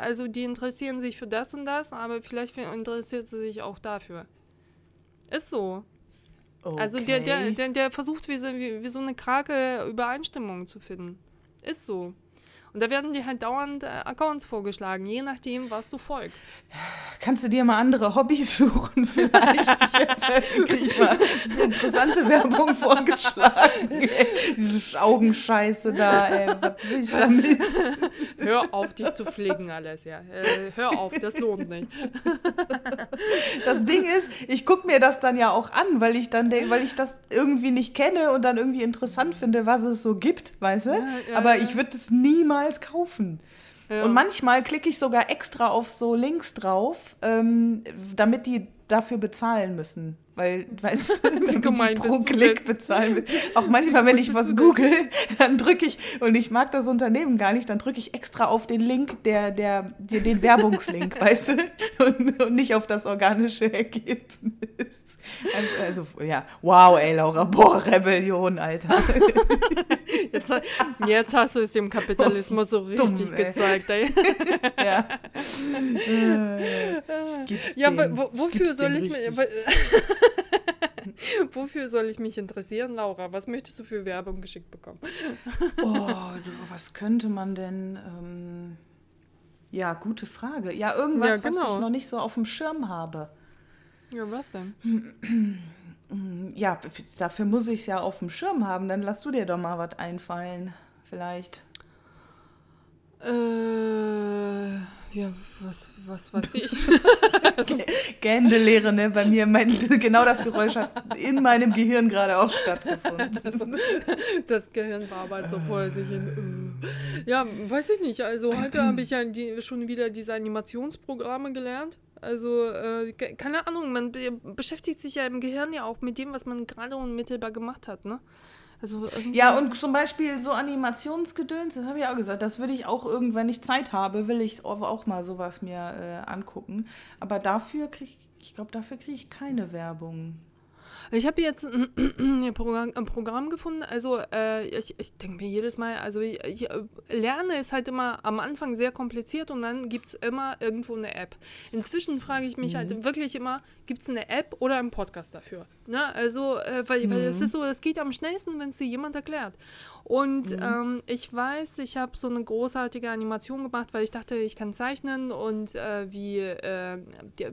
also die interessieren sich für das und das, aber vielleicht interessiert sie sich auch dafür. Ist so. Also der, der, Okay. der, der versucht wie so, wie, wie so eine krake Übereinstimmung zu finden. Ist so. Und da werden dir halt dauernd äh, Accounts vorgeschlagen, je nachdem, was du folgst. Kannst du dir mal andere Hobbys suchen vielleicht? ich kriege ich mal interessante Werbung vorgeschlagen. Ey. Diese Augenscheiße da, ey. Was will ich damit? Hör auf, dich zu pflegen, Alessia. Äh, hör auf, das lohnt nicht. Das Ding ist, ich gucke mir das dann ja auch an, weil ich dann weil ich das irgendwie nicht kenne und dann irgendwie interessant finde, was es so gibt, weißt du? Ja, ja, Aber ja. ich würde es niemals kaufen. Ja. Und manchmal klicke ich sogar extra auf so Links drauf, ähm, damit die dafür bezahlen müssen. Weil, weißt du, wie gemein die pro Klick bezahlen. Auch manchmal, wenn ich was google, dann drücke ich, und ich mag das Unternehmen gar nicht, dann drücke ich extra auf den Link, der, der, den Werbungslink, weißt du? Und, und nicht auf das organische Ergebnis. Also, also, ja, wow, ey, Laura, boah, Rebellion, Alter. Jetzt, jetzt hast du es dem Kapitalismus so Dumm, richtig ey. gezeigt, ey. ja. Äh, Ja, wofür soll ich mich. wofür soll ich mich interessieren, Laura? Was möchtest du für Werbung geschickt bekommen? Oh, du, was könnte man denn. Ähm, ja, gute Frage. Ja, irgendwas, Ja, was genau. ich noch nicht so auf dem Schirm habe. Ja, was denn? Ja, dafür muss ich es ja auf dem Schirm haben. Dann lass du dir doch mal was einfallen. Vielleicht. Äh, ja, was, was weiß ich? Gändelehre, ne? Bei mir, mein, genau das Geräusch hat in meinem Gehirn gerade auch stattgefunden. Das Gehirn bearbeitet so vor sich hin. äh. Ja, weiß ich nicht. Also heute habe ich ja die, schon wieder diese Animationsprogramme gelernt. Also, äh, ke- keine Ahnung, man be beschäftigt sich ja im Gehirn ja auch mit dem, was man gerade unmittelbar gemacht hat, ne? Also Ja, und zum Beispiel so Animationsgedöns, das habe ich auch gesagt, das würde ich auch irgendwann, wenn ich Zeit habe, will ich auch mal sowas mir äh, angucken. Aber dafür kriege ich, glaube, dafür kriege ich keine Werbung. Ich habe jetzt ein, ein Programm, ein Programm gefunden. Also äh, ich, ich denke mir jedes Mal, also ich, ich äh, lerne ist halt immer am Anfang sehr kompliziert und dann gibt es immer irgendwo eine App. Inzwischen frage ich mich halt wirklich immer, gibt es eine App oder einen Podcast dafür? Ne? Also, äh, weil, weil es ist so, es geht am schnellsten, wenn es dir jemand erklärt. Und ähm, ich weiß, ich habe so eine großartige Animation gemacht, weil ich dachte, ich kann zeichnen und äh, wie, äh,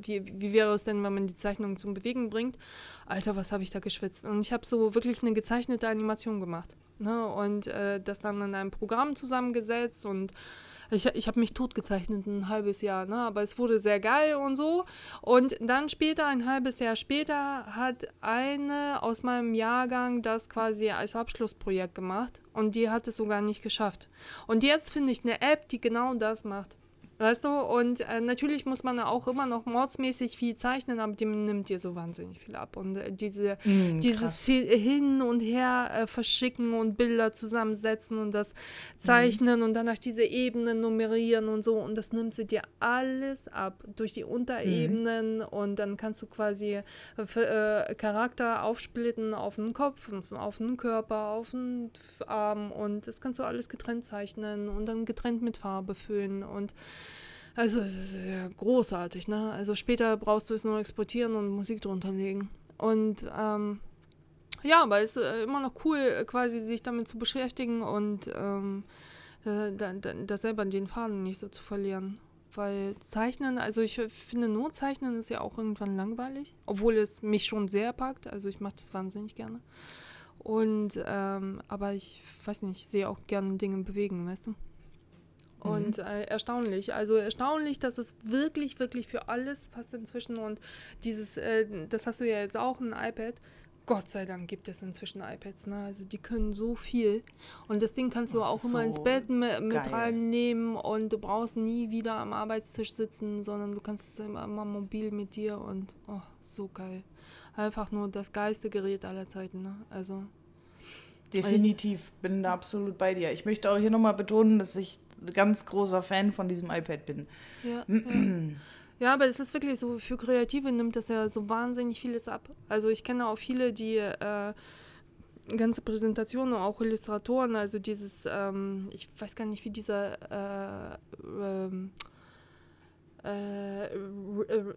wie, wie wäre es denn, wenn man die Zeichnung zum Bewegen bringt? Alter, was habe ich da geschwitzt? Und ich habe so wirklich eine gezeichnete Animation gemacht. Ne? Und äh, das dann in einem Programm zusammengesetzt und ich, ich habe mich totgezeichnet ein halbes Jahr, ne? aber es wurde sehr geil und so. Und dann später, ein halbes Jahr später, hat eine aus meinem Jahrgang das quasi als Abschlussprojekt gemacht und die hat es sogar nicht geschafft. Und jetzt finde ich eine App, die genau das macht. Weißt du, und äh, natürlich muss man auch immer noch mordsmäßig viel zeichnen, aber die nimmt dir so wahnsinnig viel ab. Und äh, diese, Hm, dieses Hi- Hin und Her äh, verschicken und Bilder zusammensetzen und das zeichnen und danach diese Ebenen nummerieren und so. Und das nimmt sie dir alles ab durch die Unterebenen und dann kannst du quasi äh, äh, Charakter aufsplitten auf einen Kopf, auf einen Körper, auf einen Arm und das kannst du alles getrennt zeichnen und dann getrennt mit Farbe füllen und also es ist ja großartig, ne? Also später brauchst du es nur exportieren und Musik drunter legen. Und ähm, ja, aber es ist äh, immer noch cool, quasi sich damit zu beschäftigen und ähm, äh, da, da, da selber den Faden nicht so zu verlieren. Weil Zeichnen, also ich finde nur Zeichnen ist ja auch irgendwann langweilig, obwohl es mich schon sehr packt. Also ich mache das wahnsinnig gerne. Und ähm, aber ich weiß nicht, ich sehe auch gerne Dinge bewegen, weißt du? Und äh, erstaunlich, also erstaunlich, dass es wirklich, wirklich für alles fast inzwischen und dieses, äh, das hast du ja jetzt auch, ein iPad. Gott sei Dank gibt es inzwischen iPads, ne? Also die können so viel. Und das Ding kannst du auch ist immer ins so Bett mit, mit reinnehmen und du brauchst nie wieder am Arbeitstisch sitzen, sondern du kannst es immer, immer mobil mit dir und oh, so geil. Einfach nur das geilste Gerät aller Zeiten, ne? Also. Definitiv, bin da absolut bei dir. Ich möchte auch hier nochmal betonen, dass ich ganz großer Fan von diesem iPad bin. Ja, ja. ja, aber es ist wirklich so, für Kreative nimmt das ja so wahnsinnig vieles ab. Also ich kenne auch viele, die äh, ganze Präsentationen, auch Illustratoren, also dieses, ähm, ich weiß gar nicht, wie dieser äh, ähm, äh, Re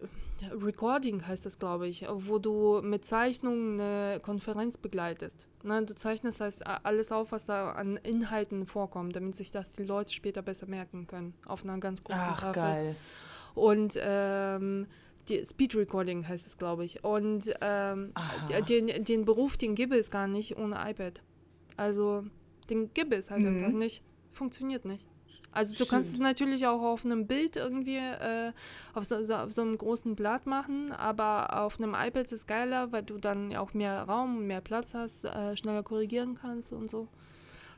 Recording heißt das, glaube ich, wo du mit Zeichnungen eine Konferenz begleitest. Ne? Du zeichnest heißt alles auf, was da an Inhalten vorkommt, damit sich das die Leute später besser merken können. Auf einer ganz großen Ach, Tafel. geil. Und ähm, die Speed Recording heißt es, glaube ich. Und ähm, den, den Beruf, den gibt es gar nicht ohne iPad. Also, den gibt es halt Mhm. einfach nicht. Funktioniert nicht. Also du kannst es Stimmt. natürlich auch auf einem Bild irgendwie, äh, auf, so, so, auf so einem großen Blatt machen, aber auf einem iPad ist es geiler, weil du dann auch mehr Raum, mehr Platz hast, äh, schneller korrigieren kannst und so.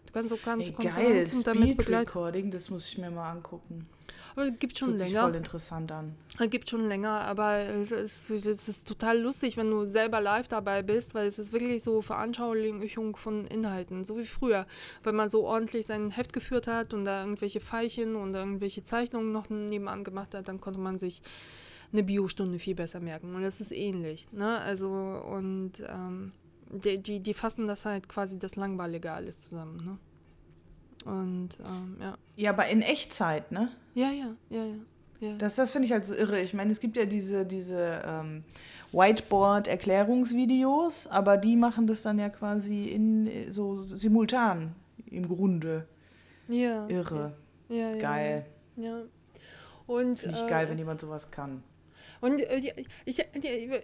Du kannst auch ganze Ey, geil, Konferenzen damit Speed begleiten. Recording, das muss ich mir mal angucken. Aber es gibt schon sich länger. voll interessant an. Es gibt schon länger, aber es ist, es ist total lustig, wenn du selber live dabei bist, weil es ist wirklich so Veranschaulichung von Inhalten, so wie früher. Wenn man so ordentlich sein Heft geführt hat und da irgendwelche Pfeilchen und irgendwelche Zeichnungen noch nebenan gemacht hat, dann konnte man sich eine Biostunde viel besser merken. Und das ist ähnlich. Ne? Also, und ähm, die, die, die fassen das halt quasi das Langweilige alles zusammen. Ne? Und ähm, ja. Ja, aber in Echtzeit, ne? Ja, ja, ja, ja. ja. Das, das finde ich halt so irre. Ich meine, es gibt ja diese, diese ähm, Whiteboard-Erklärungsvideos, aber die machen das dann ja quasi in so simultan im Grunde. ja. Irre. Ja, ja, Geil. Ja. Und, Finde ich äh, geil, wenn jemand sowas kann. Und äh, ich,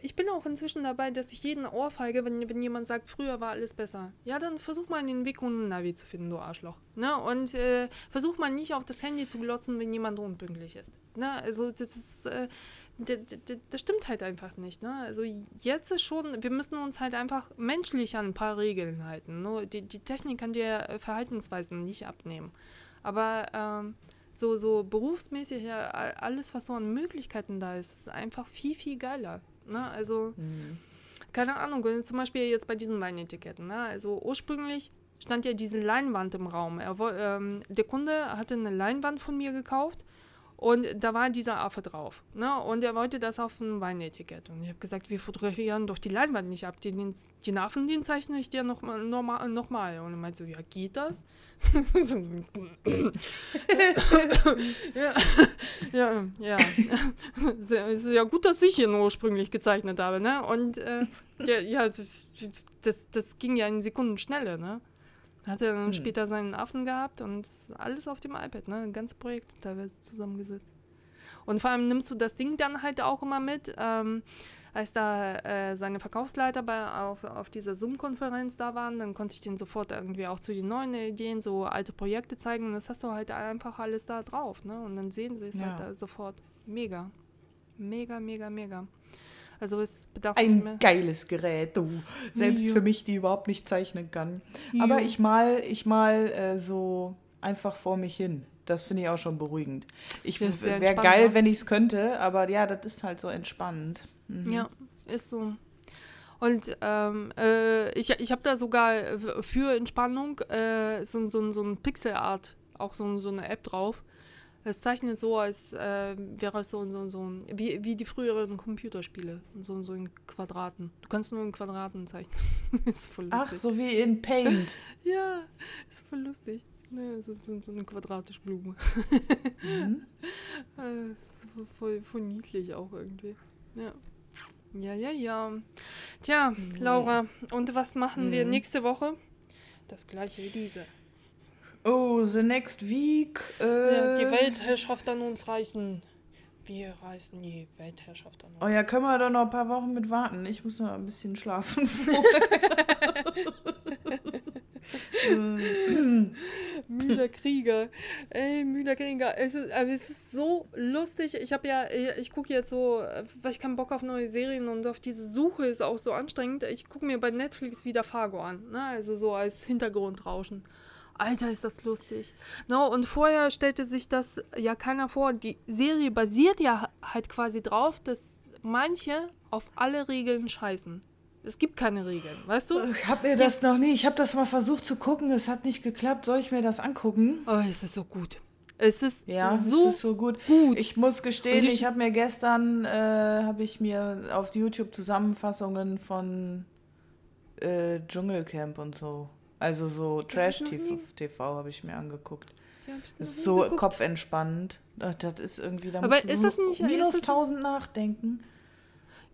ich bin auch inzwischen dabei, dass ich jeden ohrfeige, wenn, wenn jemand sagt, früher war alles besser. Ja, dann versuch mal den Weg ohne Navi zu finden, du Arschloch. Ne? Und äh, versuch mal nicht auf das Handy zu glotzen, wenn jemand unpünktlich ist. Ne? Also das ist, äh, das stimmt halt einfach nicht. Ne? Also jetzt ist schon, wir müssen uns halt einfach menschlich an ein paar Regeln halten. Ne? Die, die Technik kann dir Verhaltensweisen nicht abnehmen. Aber ähm, so, so berufsmäßig, ja, a- alles, was so an Möglichkeiten da ist, ist einfach viel, viel geiler. Ne? Also, Mhm. keine Ahnung, zum Beispiel jetzt bei diesen Weinetiketten. Ne? Also ursprünglich stand ja diese Leinwand im Raum. Er, ähm, der Kunde hatte eine Leinwand von mir gekauft und da war dieser Affe drauf. Ne? Und er wollte das auf ein Weinetikett. Und ich habe gesagt, wir fotografieren doch die Leinwand nicht ab. Den, den, Affen, den zeichne ich dir nochmal noch mal. Und er meinte so, ja, geht das? Ja, ja, ja. Es ist ja gut, dass ich ihn ursprünglich gezeichnet habe, ne? Und äh, ja, ja, das, das ging ja in Sekundenschnelle, ne? Hat er dann Hm. später seinen Affen gehabt und alles auf dem iPad, ne? Ein ganzes Projekt teilweise zusammengesetzt. Und vor allem nimmst du das Ding dann halt auch immer mit, ähm, als da äh, seine Verkaufsleiter bei, auf, auf dieser Zoom-Konferenz da waren, dann konnte ich denen sofort irgendwie auch zu den neuen Ideen so alte Projekte zeigen und das hast du halt einfach alles da drauf, ne? Und dann sehen sie es halt Ja. da sofort. Mega. Mega, mega, mega. Also es bedarf. Ein geiles Gerät, du. Selbst Ja. für mich, die überhaupt nicht zeichnen kann. Aber Ja. ich mal, ich mal äh, so einfach vor mich hin. Das finde ich auch schon beruhigend. Ich wäre geil, ne? wenn ich es könnte, aber ja, das ist halt so entspannend. Mhm. Ja, ist so. Und ähm, äh, ich, ich habe da sogar für Entspannung äh, so, so, so ein Pixel-Art, auch so, so eine App drauf. Es zeichnet so, als äh, wäre es so, so, so wie, wie die früheren Computerspiele, so, so in Quadraten. Du kannst nur in Quadraten zeichnen. ist voll lustig. Ach, so wie in Paint. Ja, ist voll lustig. Ne, so, so, so eine quadratische Blume. Mhm. Äh, es ist voll- voll, voll niedlich auch irgendwie. Ja. Ja, ja, ja. Tja, Laura, und was machen wir Mhm. nächste Woche? Das gleiche wie diese. Oh, the next week. Äh, die Weltherrschaft an uns reißen. Wir reißen die Weltherrschaft an uns. Oh ja, können wir doch noch ein paar Wochen mit warten. Ich muss noch ein bisschen schlafen. Müder Krieger. Ey, Müder Krieger. Es ist, aber es ist so lustig. Ich habe ja, ich gucke jetzt so, weil ich keinen Bock auf neue Serien und auf diese Suche ist auch so anstrengend. Ich gucke mir bei Netflix wieder Fargo an. Ne? Also so als Hintergrundrauschen. Alter, ist das lustig. No, und vorher stellte sich das ja keiner vor. Die Serie basiert ja halt quasi drauf, dass manche auf alle Regeln scheißen. Es gibt keine Regeln, weißt du? Ich habe mir das noch nie. Ich habe das mal versucht zu gucken. Es hat nicht geklappt. Soll ich mir das angucken? Oh, es ist so gut. Es ist Ja, so es ist so gut. gut. Ich muss gestehen, ich- ich, habe mir gestern äh, habe ich mir auf YouTube Zusammenfassungen von äh, Dschungelcamp und so, also so Trash noch nie. TV, TV habe ich mir angeguckt. Ja, Das ist so geguckt. kopfentspannend. Das ist irgendwie, da Aber musst du ist so das nicht- minus ist das- 1000 nachdenken.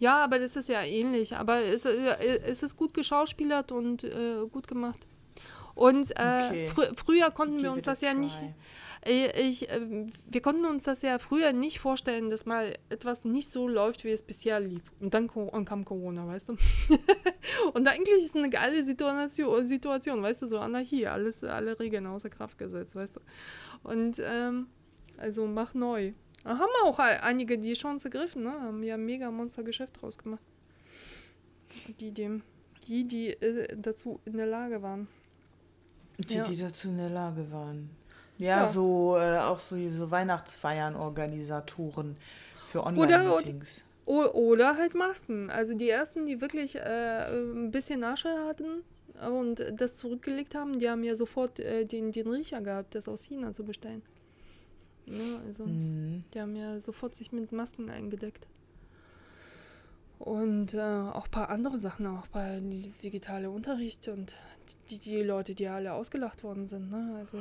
Ja, aber das ist ja ähnlich. Aber es, es ist gut geschauspielert und äh, gut gemacht. Und äh, Okay. frü früher konnten wir uns das ja nicht. try. äh, Ich, äh, wir konnten uns das ja früher nicht vorstellen, dass mal etwas nicht so läuft, wie es bisher lief. Und dann und kam Corona, weißt du? und eigentlich ist es eine geile Situation, Situation, weißt du, so Anarchie, alles, alle Regeln außer Kraft gesetzt, weißt du? Und ähm, also mach neu. Da haben auch ein- einige die Chance gegriffen, ne? Haben ja ein mega Monstergeschäft draus gemacht. Die dem, die, die äh, dazu in der Lage waren. Die, Ja. die dazu in der Lage waren. Ja, Ja. so äh, auch so, so Weihnachtsfeiern, Organisatoren für Oder- Online-Meetings. O oder halt Masken. Also die ersten, die wirklich äh, ein bisschen Asche hatten und das zurückgelegt haben, die haben ja sofort äh, den, den Riecher gehabt, das aus China zu bestellen. Ne, also Mhm. die haben ja sofort sich mit Masken eingedeckt. Und äh, auch ein paar andere Sachen, auch bei dieses digitale Unterricht und die, die Leute, die alle ausgelacht worden sind. Ne? Also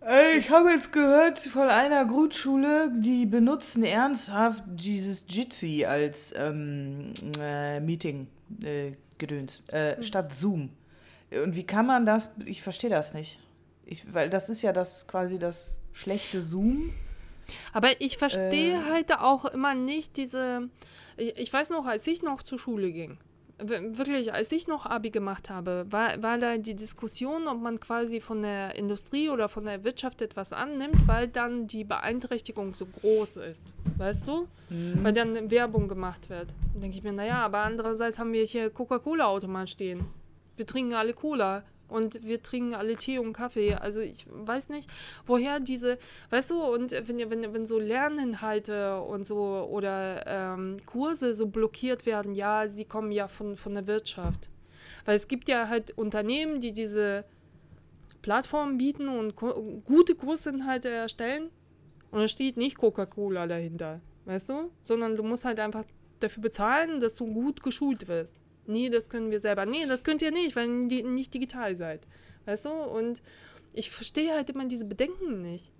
Ey, ich habe jetzt gehört von einer Grundschule, die benutzen ernsthaft dieses Jitsi als ähm, äh, Meeting-Gedöns, äh, Hm. statt Zoom. Und wie kann man das, ich verstehe das nicht. Ich, weil das ist ja das quasi das schlechte Zoom. Aber ich verstehe Äh. halt auch immer nicht diese. Ich, ich weiß noch, als ich noch zur Schule ging, wirklich, als ich noch Abi gemacht habe, war, war da die Diskussion, ob man quasi von der Industrie oder von der Wirtschaft etwas annimmt, weil dann die Beeinträchtigung so groß ist. Weißt du? Weil dann Werbung gemacht wird. Dann denke ich mir, naja, aber andererseits haben wir hier Coca-Cola-Automat stehen. Wir trinken alle Cola. Und wir trinken alle Tee und Kaffee. Also ich weiß nicht, woher diese, weißt du, und wenn, wenn, wenn so Lerninhalte und so oder ähm, Kurse so blockiert werden, ja, sie kommen ja von, von der Wirtschaft. Weil es gibt ja halt Unternehmen, die diese Plattformen bieten und gute Kursinhalte erstellen. Und da steht nicht Coca-Cola dahinter, weißt du? Sondern du musst halt einfach dafür bezahlen, dass du gut geschult wirst. Nee, das können wir selber. Nee, das könnt ihr nicht, weil ihr nicht digital seid. Weißt du? Und ich verstehe halt immer diese Bedenken nicht.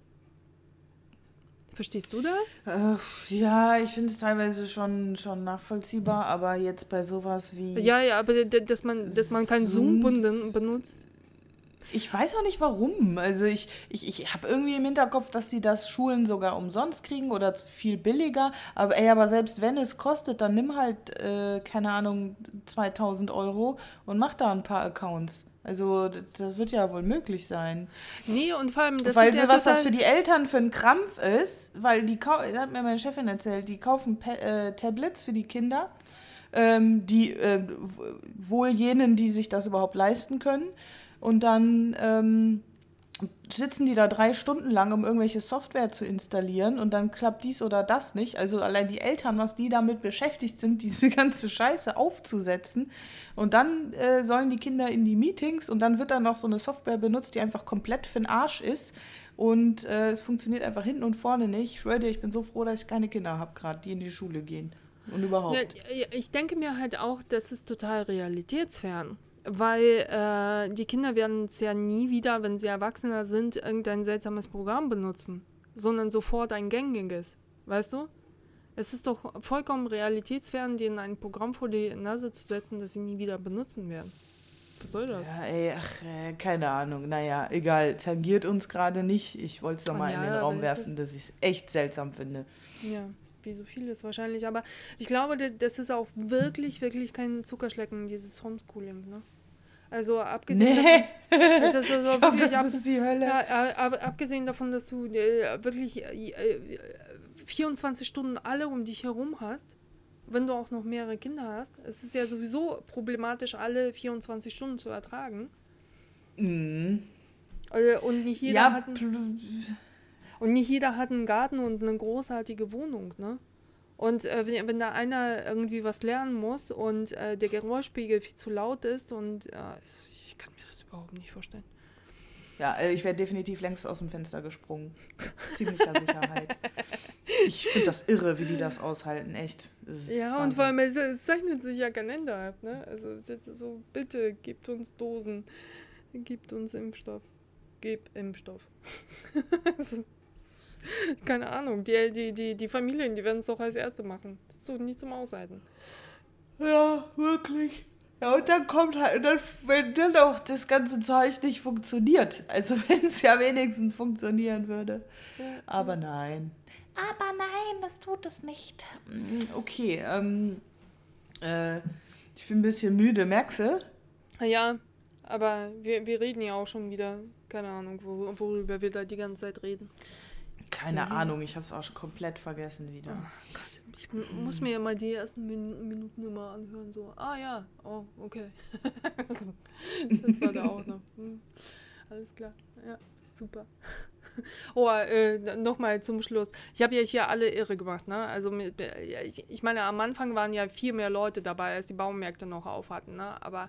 Verstehst du das? Äh, ja, ich finde es teilweise schon, schon nachvollziehbar, aber jetzt bei sowas wie. Ja, ja, aber dass man, dass man kein Zoom Zoom? ben- benutzt. Ich weiß auch nicht warum. Also ich, ich, ich habe irgendwie im Hinterkopf, dass sie das Schulen sogar umsonst kriegen oder viel billiger. Aber ey, aber selbst wenn es kostet, dann nimm halt, äh, keine Ahnung, 2000 Euro und mach da ein paar Accounts. Also das wird ja wohl möglich sein. Nee, und vor allem, das weil ist ja was das für die Eltern für ein Krampf ist, weil die, hat mir meine Chefin erzählt, die kaufen Pa- äh, Tablets für die Kinder, ähm, die äh, wohl jenen, die sich das überhaupt leisten können. Und dann ähm, sitzen die da drei Stunden lang, um irgendwelche Software zu installieren und dann klappt dies oder das nicht. Also allein die Eltern, was die damit beschäftigt sind, diese ganze Scheiße aufzusetzen. Und dann äh, sollen die Kinder in die Meetings und dann wird dann noch so eine Software benutzt, die einfach komplett für den Arsch ist. Und äh, es funktioniert einfach hinten und vorne nicht. Ich schwöre dir, ich bin so froh, dass ich keine Kinder habe, gerade die in die Schule gehen. Und überhaupt. Ich denke mir halt auch, das ist total realitätsfern. Weil äh, die Kinder werden es ja nie wieder, wenn sie Erwachsener sind, irgendein seltsames Programm benutzen, sondern sofort ein gängiges. Weißt du? Es ist doch vollkommen realitätsfern, denen ein Programm vor die Nase zu setzen, das sie nie wieder benutzen werden. Was soll das? Ja, ey, ach, äh, keine Ahnung. Naja, egal. Tangiert uns gerade nicht. Ich wollte es doch mal ja, in den Raum werfen, dass ich es echt seltsam finde. Ja, wie so vieles wahrscheinlich. Aber ich glaube, da- das ist auch wirklich, wirklich kein Zuckerschlecken, dieses Homeschooling. Ne? Also abgesehen Nee, davon, ist so, glaub, das ab, ist die Hölle. ja, äh, aber abgesehen davon, dass du äh, wirklich äh, äh, 24 Stunden alle um dich herum hast, wenn du auch noch mehrere Kinder hast, es ist ja sowieso problematisch, alle 24 Stunden zu ertragen. Mhm. Äh, Und nicht jeder Ja, hat einen, und nicht jeder hat einen Garten und eine großartige Wohnung, ne? Und äh, wenn, wenn da einer irgendwie was lernen muss und äh, der Geräuschpegel viel zu laut ist und äh, ich kann mir das überhaupt nicht vorstellen. ja, äh, ich wäre definitiv längst aus dem Fenster gesprungen. Ziemlicher Sicherheit. Ich finde das irre, wie die das aushalten, echt. Ja, und vor allem, es, es zeichnet sich ja kein Ende ab, ne? Also jetzt so, bitte, gebt uns Dosen, gebt uns Impfstoff. gib Impfstoff. Keine Ahnung, die, die, die, die Familien, die werden es doch als Erste machen. Das ist doch nicht zum Aushalten. Ja, wirklich. Ja, und dann kommt halt, dann, wenn dann auch das ganze Zeug nicht funktioniert. Also wenn es ja wenigstens funktionieren würde. Ja, Aber nein. Aber nein, das tut es nicht. Mm, okay, ähm, äh, ich bin ein bisschen müde, merkst du? Ja, aber wir, wir reden ja auch schon wieder. Keine Ahnung, wo, worüber wir da die ganze Zeit reden. Keine ja. Ahnung, ich habe es auch schon komplett vergessen wieder. Oh Gott, ich muss mir ja mal die ersten Min Minuten immer anhören. So, ah ja, oh, okay. das, das war da auch noch. Hm. Alles klar, ja, super. Oh, äh, nochmal zum Schluss. Ich habe ja hier alle irre gemacht, ne? Also ich, ich meine, am Anfang waren ja viel mehr Leute dabei, als die Baumärkte noch auf hatten, ne? Aber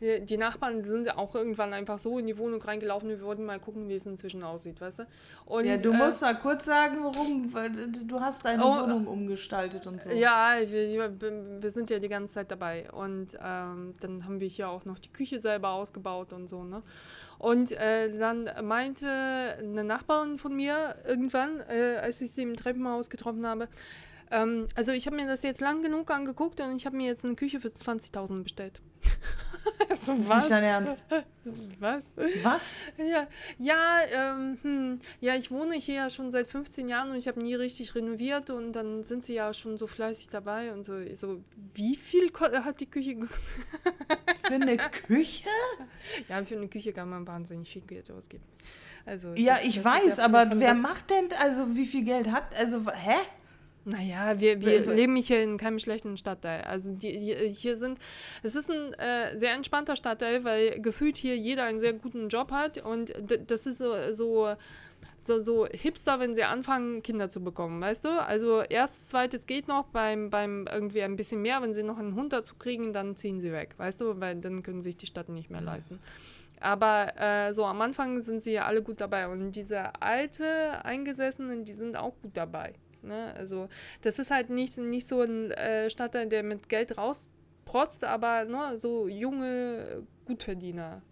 die Nachbarn sind auch irgendwann einfach so in die Wohnung reingelaufen, wir wollten mal gucken, wie es inzwischen aussieht, weißt du? Und, ja, du äh, musst mal kurz sagen, warum, weil du hast deine oh, Wohnung umgestaltet und so. Ja, wir, wir sind ja die ganze Zeit dabei und ähm, dann haben wir hier auch noch die Küche selber ausgebaut und so, ne? Und äh, dann meinte eine Nachbarin von mir irgendwann, äh, als ich sie im Treppenhaus getroffen habe, ähm, also ich habe mir das jetzt lang genug angeguckt und ich habe mir jetzt eine Küche für 20.000 bestellt. so, was? Nicht dein Ernst? Was? Was? Ja, ja, ähm, hm, ja, ich wohne hier ja schon seit 15 Jahren und ich habe nie richtig renoviert und dann sind sie ja schon so fleißig dabei und so. so wie viel hat die Küche Für eine Küche? Ja, für eine Küche kann man wahnsinnig viel Geld ausgeben. Also, ja, das, ich das weiß, ja aber wer macht denn, also wie viel Geld hat, also, hä? Naja, wir, wir leben hier in keinem schlechten Stadtteil. Also die, die hier sind, es ist ein äh, sehr entspannter Stadtteil, weil gefühlt hier jeder einen sehr guten Job hat und das ist so, so so, so Hipster, wenn sie anfangen, Kinder zu bekommen, weißt du? Also erstes, zweites geht noch, beim, beim irgendwie ein bisschen mehr, wenn sie noch einen Hund dazu kriegen, dann ziehen sie weg, weißt du? Weil dann können sich die Stadt nicht mehr leisten. Aber äh, so am Anfang sind sie ja alle gut dabei und diese alte Eingesessenen, die sind auch gut dabei. Ne? Also das ist halt nicht, nicht so ein äh, Stadtteil, der mit Geld rausprotzt, aber ne, so junge Gutverdiener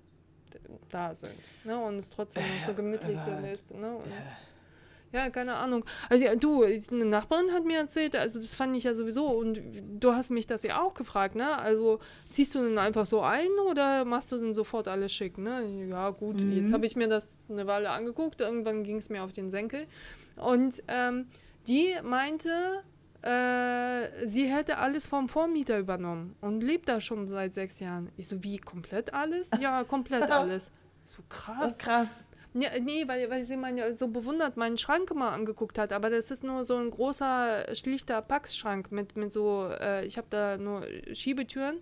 da sind. Ne? Und es trotzdem noch so gemütlich sind ist. Ne? Und, ja, keine Ahnung. Also du, eine Nachbarin hat mir erzählt, also das fand ich ja sowieso und du hast mich das ja auch gefragt, ne? Also ziehst du denn einfach so ein oder machst du denn sofort alles schick, ne? Ja, gut, mhm. jetzt habe ich mir das eine Weile angeguckt, irgendwann ging es mir auf den Senkel und ähm, die meinte, äh, sie hätte alles vom Vormieter übernommen und lebt da schon seit sechs Jahren. Ich so, wie, komplett alles? Ja, komplett alles. So krass. krass. Ja, nee, weil, weil sie mal so bewundert meinen Schrank immer angeguckt hat, aber das ist nur so ein großer, schlichter Packschrank mit, mit so, äh, ich habe da nur Schiebetüren.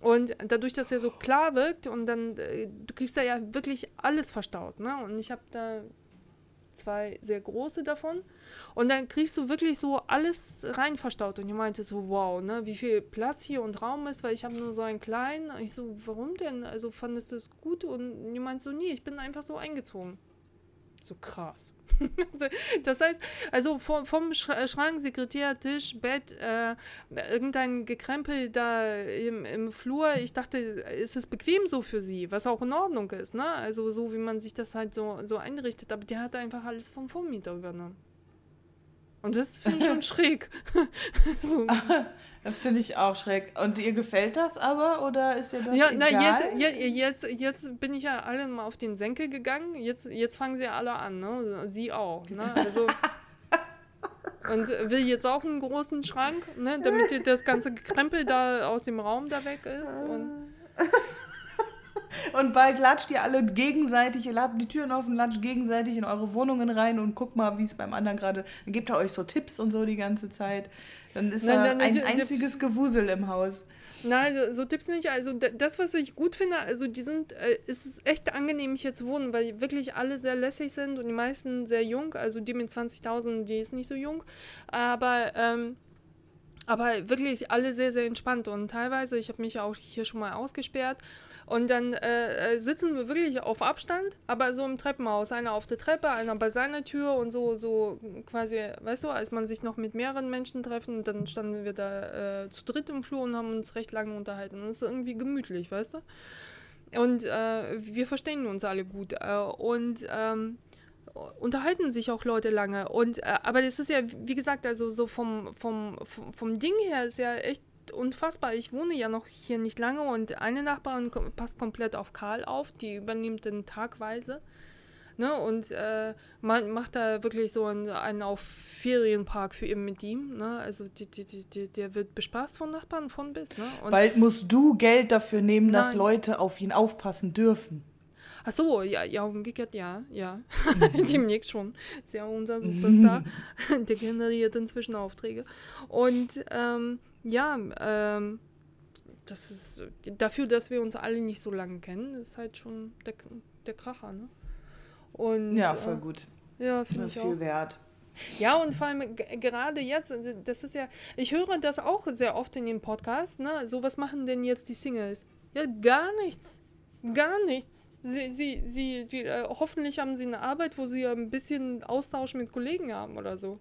Und dadurch, dass er so klar wirkt und dann, äh, du kriegst da ja wirklich alles verstaut, ne? Und ich habe da zwei sehr große davon. Und dann kriegst du wirklich so alles rein verstaut. Und ich meinte so, wow, ne, wie viel Platz hier und Raum ist, weil ich habe nur so einen kleinen. Und ich so, warum denn? Also fandest du es gut? Und die meinte so, nee, ich bin einfach so eingezogen. So krass. das heißt, also vom, vom Schrank, Sekretär, Tisch, Bett, äh, irgendein Gekrempel da im, im Flur. Ich dachte, ist es bequem so für sie, was auch in Ordnung ist, ne? Also so, wie man sich das halt so, so einrichtet. Aber der hat einfach alles vom Vormieter übernommen. Und das finde ich schon schräg. so. Das finde ich auch schräg. Und ihr gefällt das aber oder ist ihr das ja, egal? Na, jetzt, jetzt, jetzt bin ich ja alle mal auf den Senkel gegangen. Jetzt, jetzt fangen sie alle an, ne? Sie auch. Ne? Also, und will jetzt auch einen großen Schrank, ne? damit das ganze Krempel da aus dem Raum da weg ist. Und und bald latscht ihr alle gegenseitig, ihr habt die Türen offen, latscht gegenseitig in eure Wohnungen rein und guckt mal, wie es beim anderen gerade. Dann gebt ihr euch so Tipps und so die ganze Zeit. Dann ist nein, da nein, ein ich, einziges Gewusel im Haus. Nein, so, so, Tipps nicht. Also das, was ich gut finde, also die sind, äh, ist echt angenehm hier zu wohnen, weil wirklich alle sehr lässig sind und die meisten sehr jung. Also die mit 20.000, die ist nicht so jung. Aber ähm, aber wirklich alle sehr, sehr entspannt und teilweise, ich habe mich auch hier schon mal ausgesperrt und dann äh, äh, sitzen wir wirklich auf Abstand, aber so im Treppenhaus. Einer auf der Treppe, einer bei seiner Tür und so, so quasi, weißt du, als man sich noch mit mehreren Menschen treffen, dann standen wir da äh, zu dritt im Flur und haben uns recht lange unterhalten. Und es ist irgendwie gemütlich, weißt du? Und äh, wir verstehen uns alle gut. Äh, und ähm, unterhalten sich auch Leute lange. Und äh, aber das ist ja, wie gesagt, also so vom, vom, vom, vom Ding her ist ja echt unfassbar. Ich wohne ja noch hier nicht lange und eine Nachbarin passt komplett auf Karl auf, die übernimmt den tagweise. Ne, und äh, man macht da wirklich so einen, einen auf Ferienpark für ihn mit ihm. Ne? Also die, die, die, der wird bespaßt von Nachbarn von bis. Ne? Und Bald musst du Geld dafür nehmen, nein. dass Leute auf ihn aufpassen dürfen. Ach so, ja, ja, umgekehrt, ja, ja. Mhm. Demnächst schon. Ist ja unser Superstar. der generiert inzwischen Aufträge. Und ähm, ja, ähm, das ist dafür, dass wir uns alle nicht so lange kennen, ist halt schon der, der Kracher, ne? Und, ja, voll äh, gut. Ja, finde ich Das ist viel wert. Ja, und vor allem gerade jetzt, das ist ja, ich höre das auch sehr oft in den Podcasts, ne? So, was machen denn jetzt die Singles? Ja, gar nichts. Gar nichts. Sie, sie, sie, die, äh, hoffentlich haben sie eine Arbeit, wo sie ein bisschen Austausch mit Kollegen haben oder so.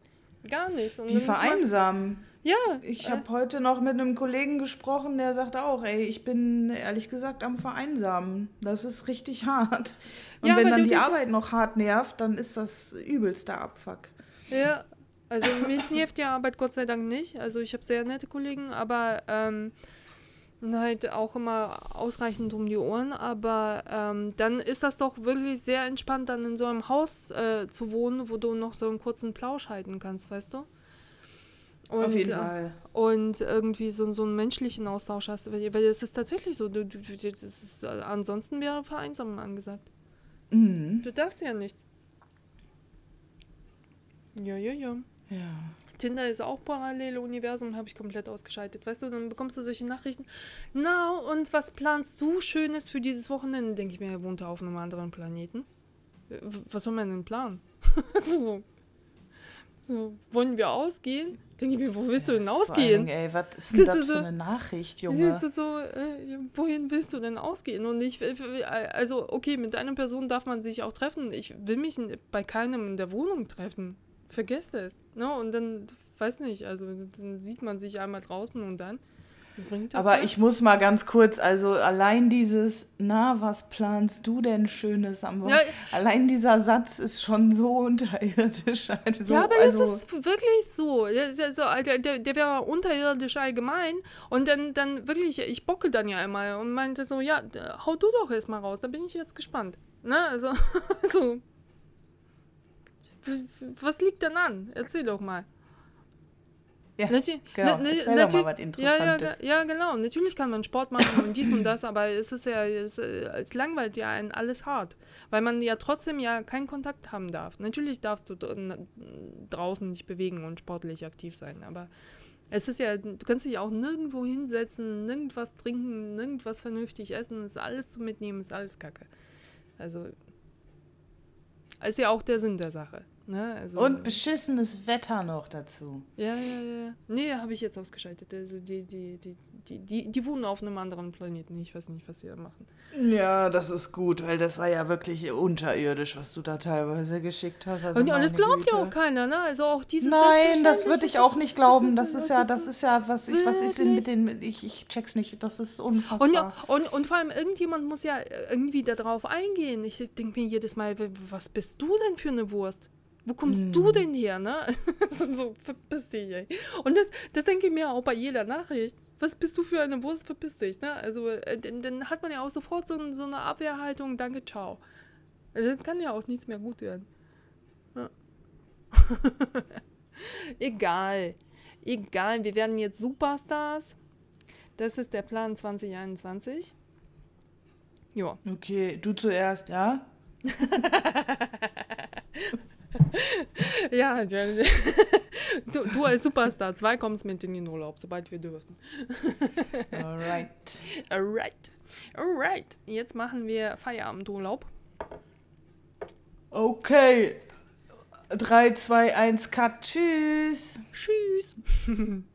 Gar nichts. Und die vereinsamen. Ja. Ich habe äh, heute noch mit einem Kollegen gesprochen, der sagt auch, ey, ich bin ehrlich gesagt am Vereinsamen. Das ist richtig hart. Und ja, wenn dann die Arbeit noch hart nervt, dann ist das übelster Abfuck. Ja, also mich nervt die Arbeit Gott sei Dank nicht. Also ich habe sehr nette Kollegen, aber ähm, halt auch immer ausreichend um die Ohren. Aber ähm, dann ist das doch wirklich sehr entspannt, dann in so einem Haus äh, zu wohnen, wo du noch so einen kurzen Plausch halten kannst, weißt du? Und, Auf jeden äh, Fall. Und irgendwie so, so einen menschlichen Austausch hast. Weil, weil es ist tatsächlich so. Du, du, das ist, äh, ansonsten wäre Vereinsamung angesagt. Mhm. Du darfst ja nichts. Ja, ja, ja. Ja. Tinder ist auch parallele Universum, habe ich komplett ausgeschaltet. Weißt du, dann bekommst du solche Nachrichten. Na, und was planst du Schönes für dieses Wochenende? Denke ich mir, er wohnt auf einem anderen Planeten. Was soll man denn planen? so. So. Wollen wir ausgehen? Denke ich mir, wo willst du denn ausgehen? Dingen, ey, was ist denn das, das so, für eine Nachricht, Junge? Siehst du so, äh, wohin willst du denn ausgehen? Und ich, also, okay, mit einer Person darf man sich auch treffen. Ich will mich bei keinem in der Wohnung treffen. Vergesst es. Ne? Und dann, weiß nicht, also dann sieht man sich einmal draußen und dann. Aber dann? ich muss mal ganz kurz, also allein dieses, na, was planst du denn Schönes am Wochenende? Ja, allein dieser Satz ist schon so unterirdisch. Also, ja, aber also, das ist wirklich so. Der, der, der wäre unterirdisch allgemein. Und dann, dann wirklich, ich bocke dann ja immer und meinte so, ja, hau du doch erstmal raus, da bin ich jetzt gespannt. Ne, also, so. Was liegt denn an? Erzähl doch mal. Ja, genau. Na, Erzähl doch mal was Interessantes. Ja, ja, ja, genau. Natürlich kann man Sport machen und dies und das, aber es ist ja, es, es langweilt ja einen alles hart, weil man ja trotzdem ja keinen Kontakt haben darf. Natürlich darfst du draußen dich bewegen und sportlich aktiv sein, aber es ist ja, du kannst dich auch nirgendwo hinsetzen, nirgendwas trinken, nirgendwas vernünftig essen, ist alles zu mitnehmen, ist alles Kacke. Also ist ja auch der Sinn der Sache. Ne? Also, und beschissenes Wetter noch dazu. Ja, ja, ja. Nee, habe ich jetzt ausgeschaltet. Also die, die, die, die, die, die wohnen auf einem anderen Planeten. Ich weiß nicht, was sie da machen. Ja, das ist gut, weil das war ja wirklich unterirdisch, was du da teilweise geschickt hast. Also und, und das glaubt ja auch keiner, ne? Also auch dieses Nein, das würde ich auch nicht glauben. Das ist ja, das ist ja, was ich, was ist denn mit den, ich, ich check's nicht. Das ist unfassbar. Und, ja, und, und vor allem irgendjemand muss ja irgendwie darauf eingehen. Ich denke mir jedes Mal, was bist du denn für eine Wurst? Wo kommst mm. du denn her, ne? so, verpiss dich, ey. Und das, das denke ich mir auch bei jeder Nachricht. Was bist du für eine Wurst, verpiss dich, ne? Also, äh, dann, dann, hat man ja auch sofort so, so eine Abwehrhaltung, danke, ciao. Also, dann kann ja auch nichts mehr gut werden. Ja. Egal. Egal, wir werden jetzt Superstars. Das ist der Plan 2021. Ja. Okay, du zuerst, ja? ja, du, du, als Superstar 2 kommst mit in den Urlaub, sobald wir dürfen. Alright. Alright. Alright. Jetzt machen wir Feierabendurlaub. Okay. 3, 2, 1, Cut. Tschüss. Tschüss.